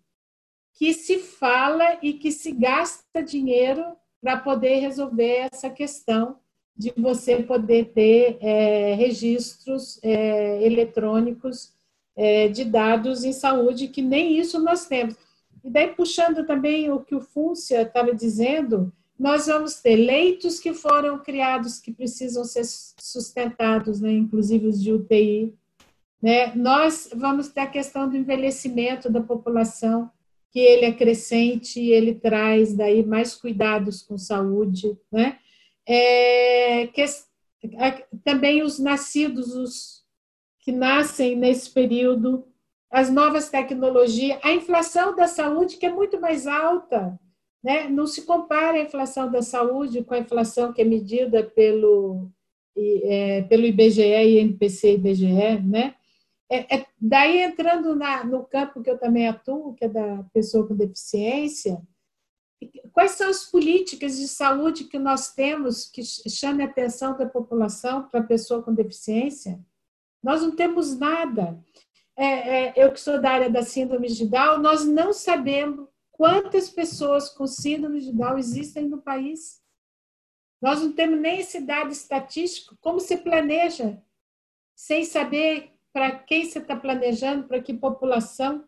que se fala e que se gasta dinheiro para poder resolver essa questão de você poder ter é, registros é, eletrônicos é, de dados em saúde, que nem isso nós temos. E daí, puxando também o que o Fúncia estava dizendo, nós vamos ter leitos que foram criados que precisam ser sustentados, né, inclusive os de UTI. Né? Nós vamos ter a questão do envelhecimento da população, que ele é crescente e ele traz daí mais cuidados com saúde, né? é, que, também os nascidos, os que nascem nesse período, as novas tecnologias, a inflação da saúde, que é muito mais alta, né? não se compara a inflação da saúde com a inflação que é medida pelo, é, pelo IBGE e NPC IBGE, né? É, é, daí entrando na, no campo que eu também atuo, que é da pessoa com deficiência, Quais são as políticas de saúde que nós temos que chame a atenção da população para a pessoa com deficiência? Nós não temos nada. É, é, eu que sou da área da síndrome de Down, nós não sabemos quantas pessoas com síndrome de Down existem no país. Nós não temos nem esse dado estatístico. Como se planeja sem saber para quem você está planejando, para que população?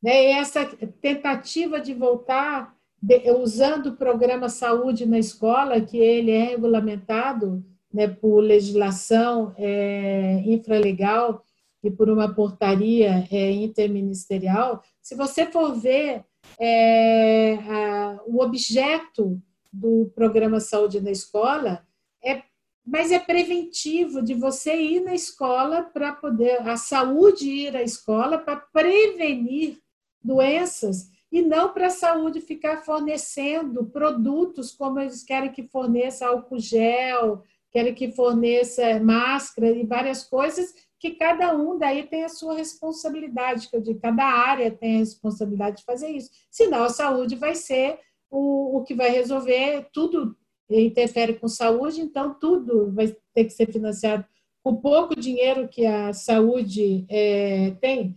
Né? E essa tentativa de voltar de, usando o programa Saúde na Escola, que ele é regulamentado né, por legislação é, infralegal e por uma portaria é, interministerial, se você for ver é, a, o objeto do programa Saúde na Escola, é, mas é preventivo de você ir na escola para poder, a saúde ir à escola para prevenir doenças e não para a saúde ficar fornecendo produtos como eles querem que forneça álcool gel, querem que forneça máscara e várias coisas que cada um daí tem a sua responsabilidade, que eu digo, cada área tem a responsabilidade de fazer isso. Senão a saúde vai ser o, o que vai resolver, tudo interfere com saúde, então tudo vai ter que ser financiado com pouco dinheiro que a saúde é, tem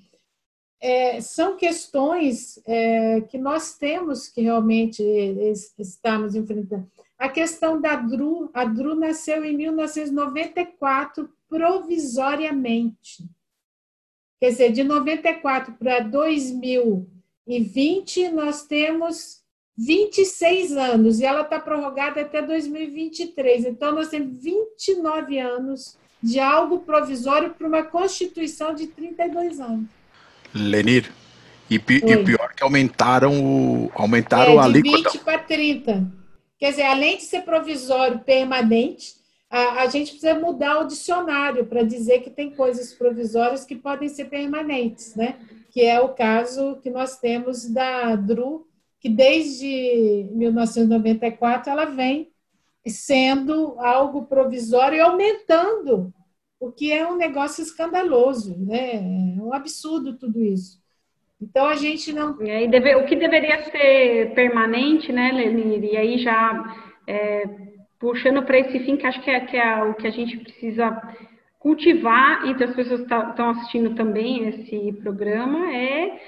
é, são questões é, que nós temos que realmente estarmos enfrentando. A questão da Dru, a Dru nasceu em 1994 provisoriamente. Quer dizer, de 94 para 2020, nós temos 26 anos e ela está prorrogada até 2023. Então, nós temos 29 anos de algo provisório para uma Constituição de 32 anos. Lenir. E, pi, e pior que aumentaram o aumentaram é, a alíquota. 20 para 30. Quer dizer, além de ser provisório permanente, a, a gente precisa mudar o dicionário para dizer que tem coisas provisórias que podem ser permanentes, né? Que é o caso que nós temos da DRU, que desde 1994 ela vem sendo algo provisório e aumentando o que é um negócio escandaloso, né? É um absurdo tudo isso. Então a gente não. E deve, o que deveria ser permanente, né, Lenir? E aí já é, puxando para esse fim, que acho que é, que é o que a gente precisa cultivar entre as pessoas que estão tá, assistindo também esse programa é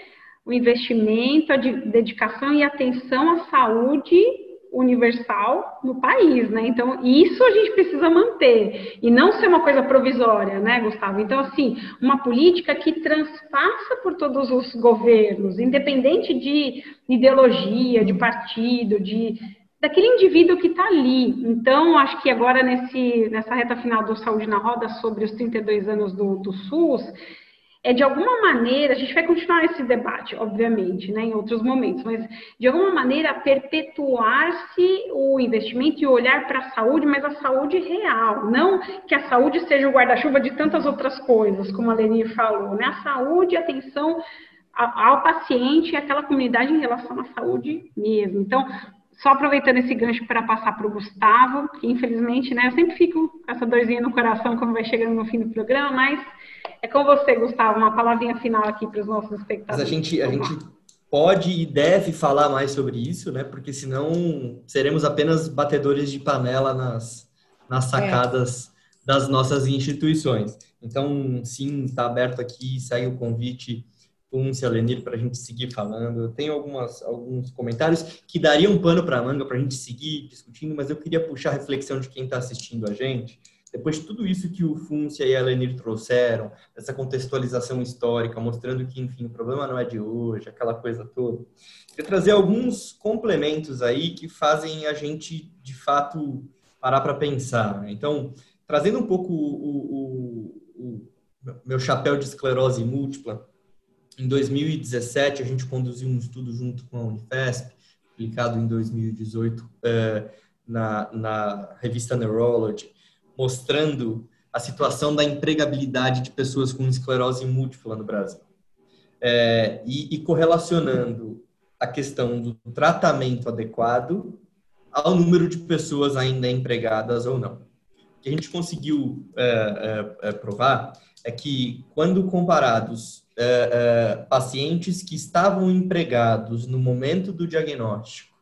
o investimento, a dedicação e atenção à saúde universal no país, né? Então, isso a gente precisa manter e não ser uma coisa provisória, né, Gustavo? Então, assim, uma política que transpassa por todos os governos, independente de ideologia, de partido, de daquele indivíduo que está ali. Então, acho que agora nesse nessa reta final do Saúde na Roda sobre os 32 anos do, do SUS, é de alguma maneira, a gente vai continuar esse debate, obviamente, né, em outros momentos, mas de alguma maneira perpetuar-se o investimento e olhar para a saúde, mas a saúde real, não que a saúde seja o guarda-chuva de tantas outras coisas, como a Leni falou, né, a saúde e atenção ao paciente e àquela comunidade em relação à saúde mesmo. Então, só aproveitando esse gancho para passar para o Gustavo, que infelizmente, né, eu sempre fico com essa dorzinha no coração quando vai chegando no fim do programa, mas é com você, Gustavo, uma palavrinha final aqui para os nossos espectadores. Mas a gente, a gente pode e deve falar mais sobre isso, né? Porque senão seremos apenas batedores de panela nas, nas é. sacadas é. das nossas instituições. Então, sim, está aberto aqui, segue o convite Púncia, Lenir, para a gente seguir falando. Tenho algumas, alguns comentários que dariam um pano para a manga para a gente seguir discutindo, mas eu queria puxar a reflexão de quem está assistindo a gente depois de tudo isso que o Fúncia e a Lenir trouxeram, essa contextualização histórica, mostrando que, enfim, o problema não é de hoje, aquela coisa toda, queria trazer alguns complementos aí que fazem a gente, de fato, parar para pensar. Né? Então, trazendo um pouco o, o, o, meu chapéu de esclerose múltipla, em 2017 a gente conduziu um estudo junto com a Unifesp, publicado em 2018 eh, na, na revista Neurology, mostrando a situação da empregabilidade de pessoas com esclerose múltipla no Brasil. É, e, e, correlacionando a questão do tratamento adequado ao número de pessoas ainda empregadas ou não. O que a gente conseguiu é, é provar é que, quando comparados é, é, pacientes que estavam empregados no momento do diagnóstico,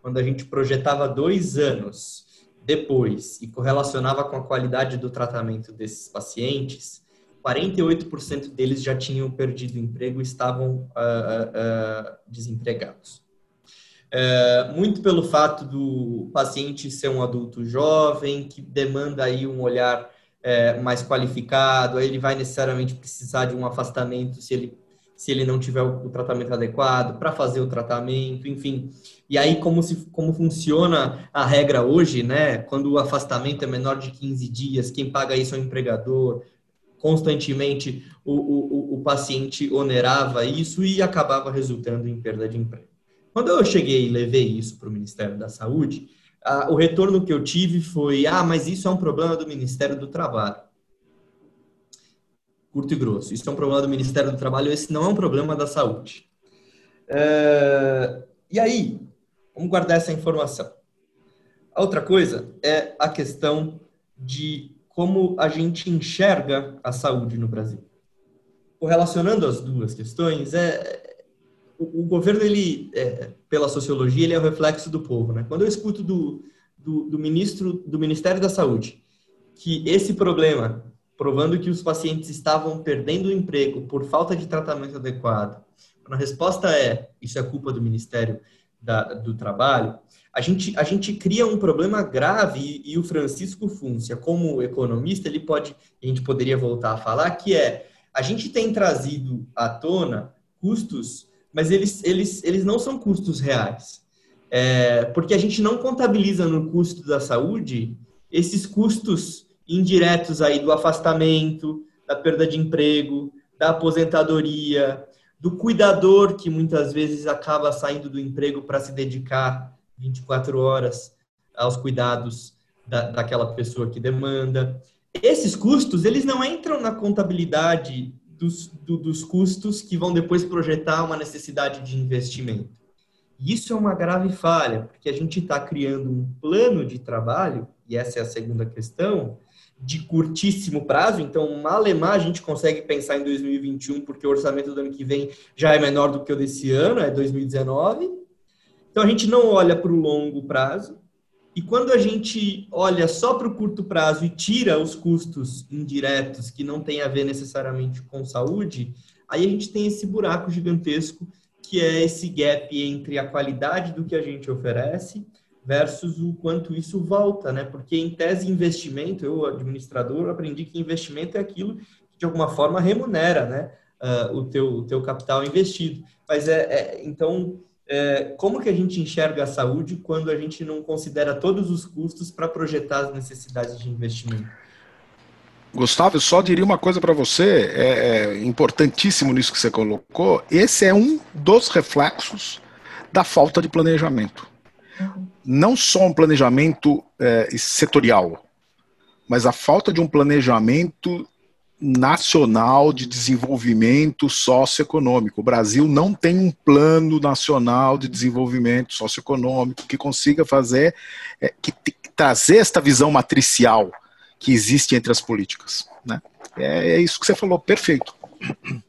quando a gente projetava dois anos depois e correlacionava com a qualidade do tratamento desses pacientes, 48% deles já tinham perdido emprego e estavam uh, uh, desempregados. Muito pelo fato do paciente ser um adulto jovem, que demanda aí um olhar mais qualificado, aí ele vai necessariamente precisar de um afastamento se ele se ele não tiver o, tratamento adequado, para fazer o tratamento, enfim. E aí, como, se, como funciona a regra hoje, né? Quando o afastamento é menor de 15 dias, quem paga isso é o empregador. Constantemente o, o, o paciente onerava isso e acabava resultando em perda de emprego. Quando eu cheguei e levei isso para o Ministério da Saúde, o retorno que eu tive foi: ah, mas isso é um problema do Ministério do Trabalho curto e grosso. Isso é um problema do Ministério do Trabalho, esse não é um problema da saúde. É... E aí, vamos guardar essa informação. A outra coisa é a questão de como a gente enxerga a saúde no Brasil. Correlacionando as duas questões, é o, governo ele, é, pela sociologia, ele é o reflexo do povo, né? Quando eu escuto do, do, do ministro do Ministério da Saúde que esse problema provando que os pacientes estavam perdendo o emprego por falta de tratamento adequado. Quando a resposta é isso é culpa do Ministério da, do Trabalho, a gente, a gente cria um problema grave e, e o Francisco Fúncia, como economista, ele pode, a gente poderia voltar a falar, que é a gente tem trazido à tona custos, mas eles, eles, eles não são custos reais. É, porque a gente não contabiliza no custo da saúde esses custos indiretos aí do afastamento, da perda de emprego, da aposentadoria, do cuidador que muitas vezes acaba saindo do emprego para se dedicar 24 horas aos cuidados da, daquela pessoa que demanda. Esses custos, eles não entram na contabilidade dos, do, dos custos que vão depois projetar uma necessidade de investimento. E isso é uma grave falha, porque a gente está criando um plano de trabalho, e essa é a segunda questão, de curtíssimo prazo, então malemar a gente consegue pensar em 2021, porque o orçamento do ano que vem já é menor do que o desse ano, é 2019. Então a gente não olha para o longo prazo. E quando a gente olha só para o curto prazo e tira os custos indiretos que não tem a ver necessariamente com saúde, aí a gente tem esse buraco gigantesco que é esse gap entre a qualidade do que a gente oferece versus o quanto isso volta, né? Porque em tese investimento, eu administrador aprendi que investimento é aquilo que de alguma forma remunera, né? Uh, o teu o teu capital investido. Mas é, é então como que a gente enxerga a saúde quando a gente não considera todos os custos para projetar as necessidades de investimento? Gustavo, eu só diria uma coisa para você, é, é, importantíssimo nisso que você colocou. Esse é um dos reflexos da falta de planejamento. Não só um planejamento é, setorial, mas a falta de um planejamento nacional de desenvolvimento socioeconômico. O Brasil não tem um plano nacional de desenvolvimento socioeconômico que consiga fazer, é, que, que trazer esta visão matricial que existe entre as políticas. Né? É, é isso que você falou, perfeito.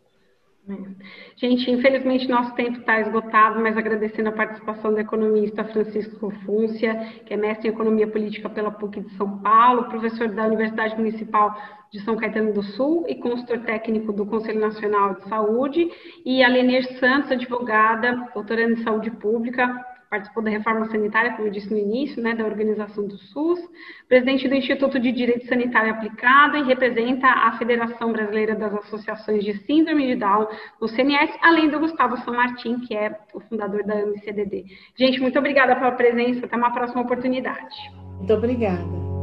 Gente, infelizmente nosso tempo está esgotado, mas agradecendo a participação do economista Francisco Fúncia, que é mestre em Economia Política pela PUC de São Paulo, professor da Universidade Municipal de São Caetano do Sul e consultor técnico do Conselho Nacional de Saúde, e a Lenir Santos, advogada, doutoranda em Saúde Pública, participou da reforma sanitária, como eu disse no início, né, da organização do SUS, presidente do Instituto de Direito Sanitário Aplicado e representa a Federação Brasileira das Associações de Síndrome de Down, no CNS, além do Gustavo São Martin, que é o fundador da AMCDD. Gente, muito obrigada pela presença, até uma próxima oportunidade. Muito obrigada.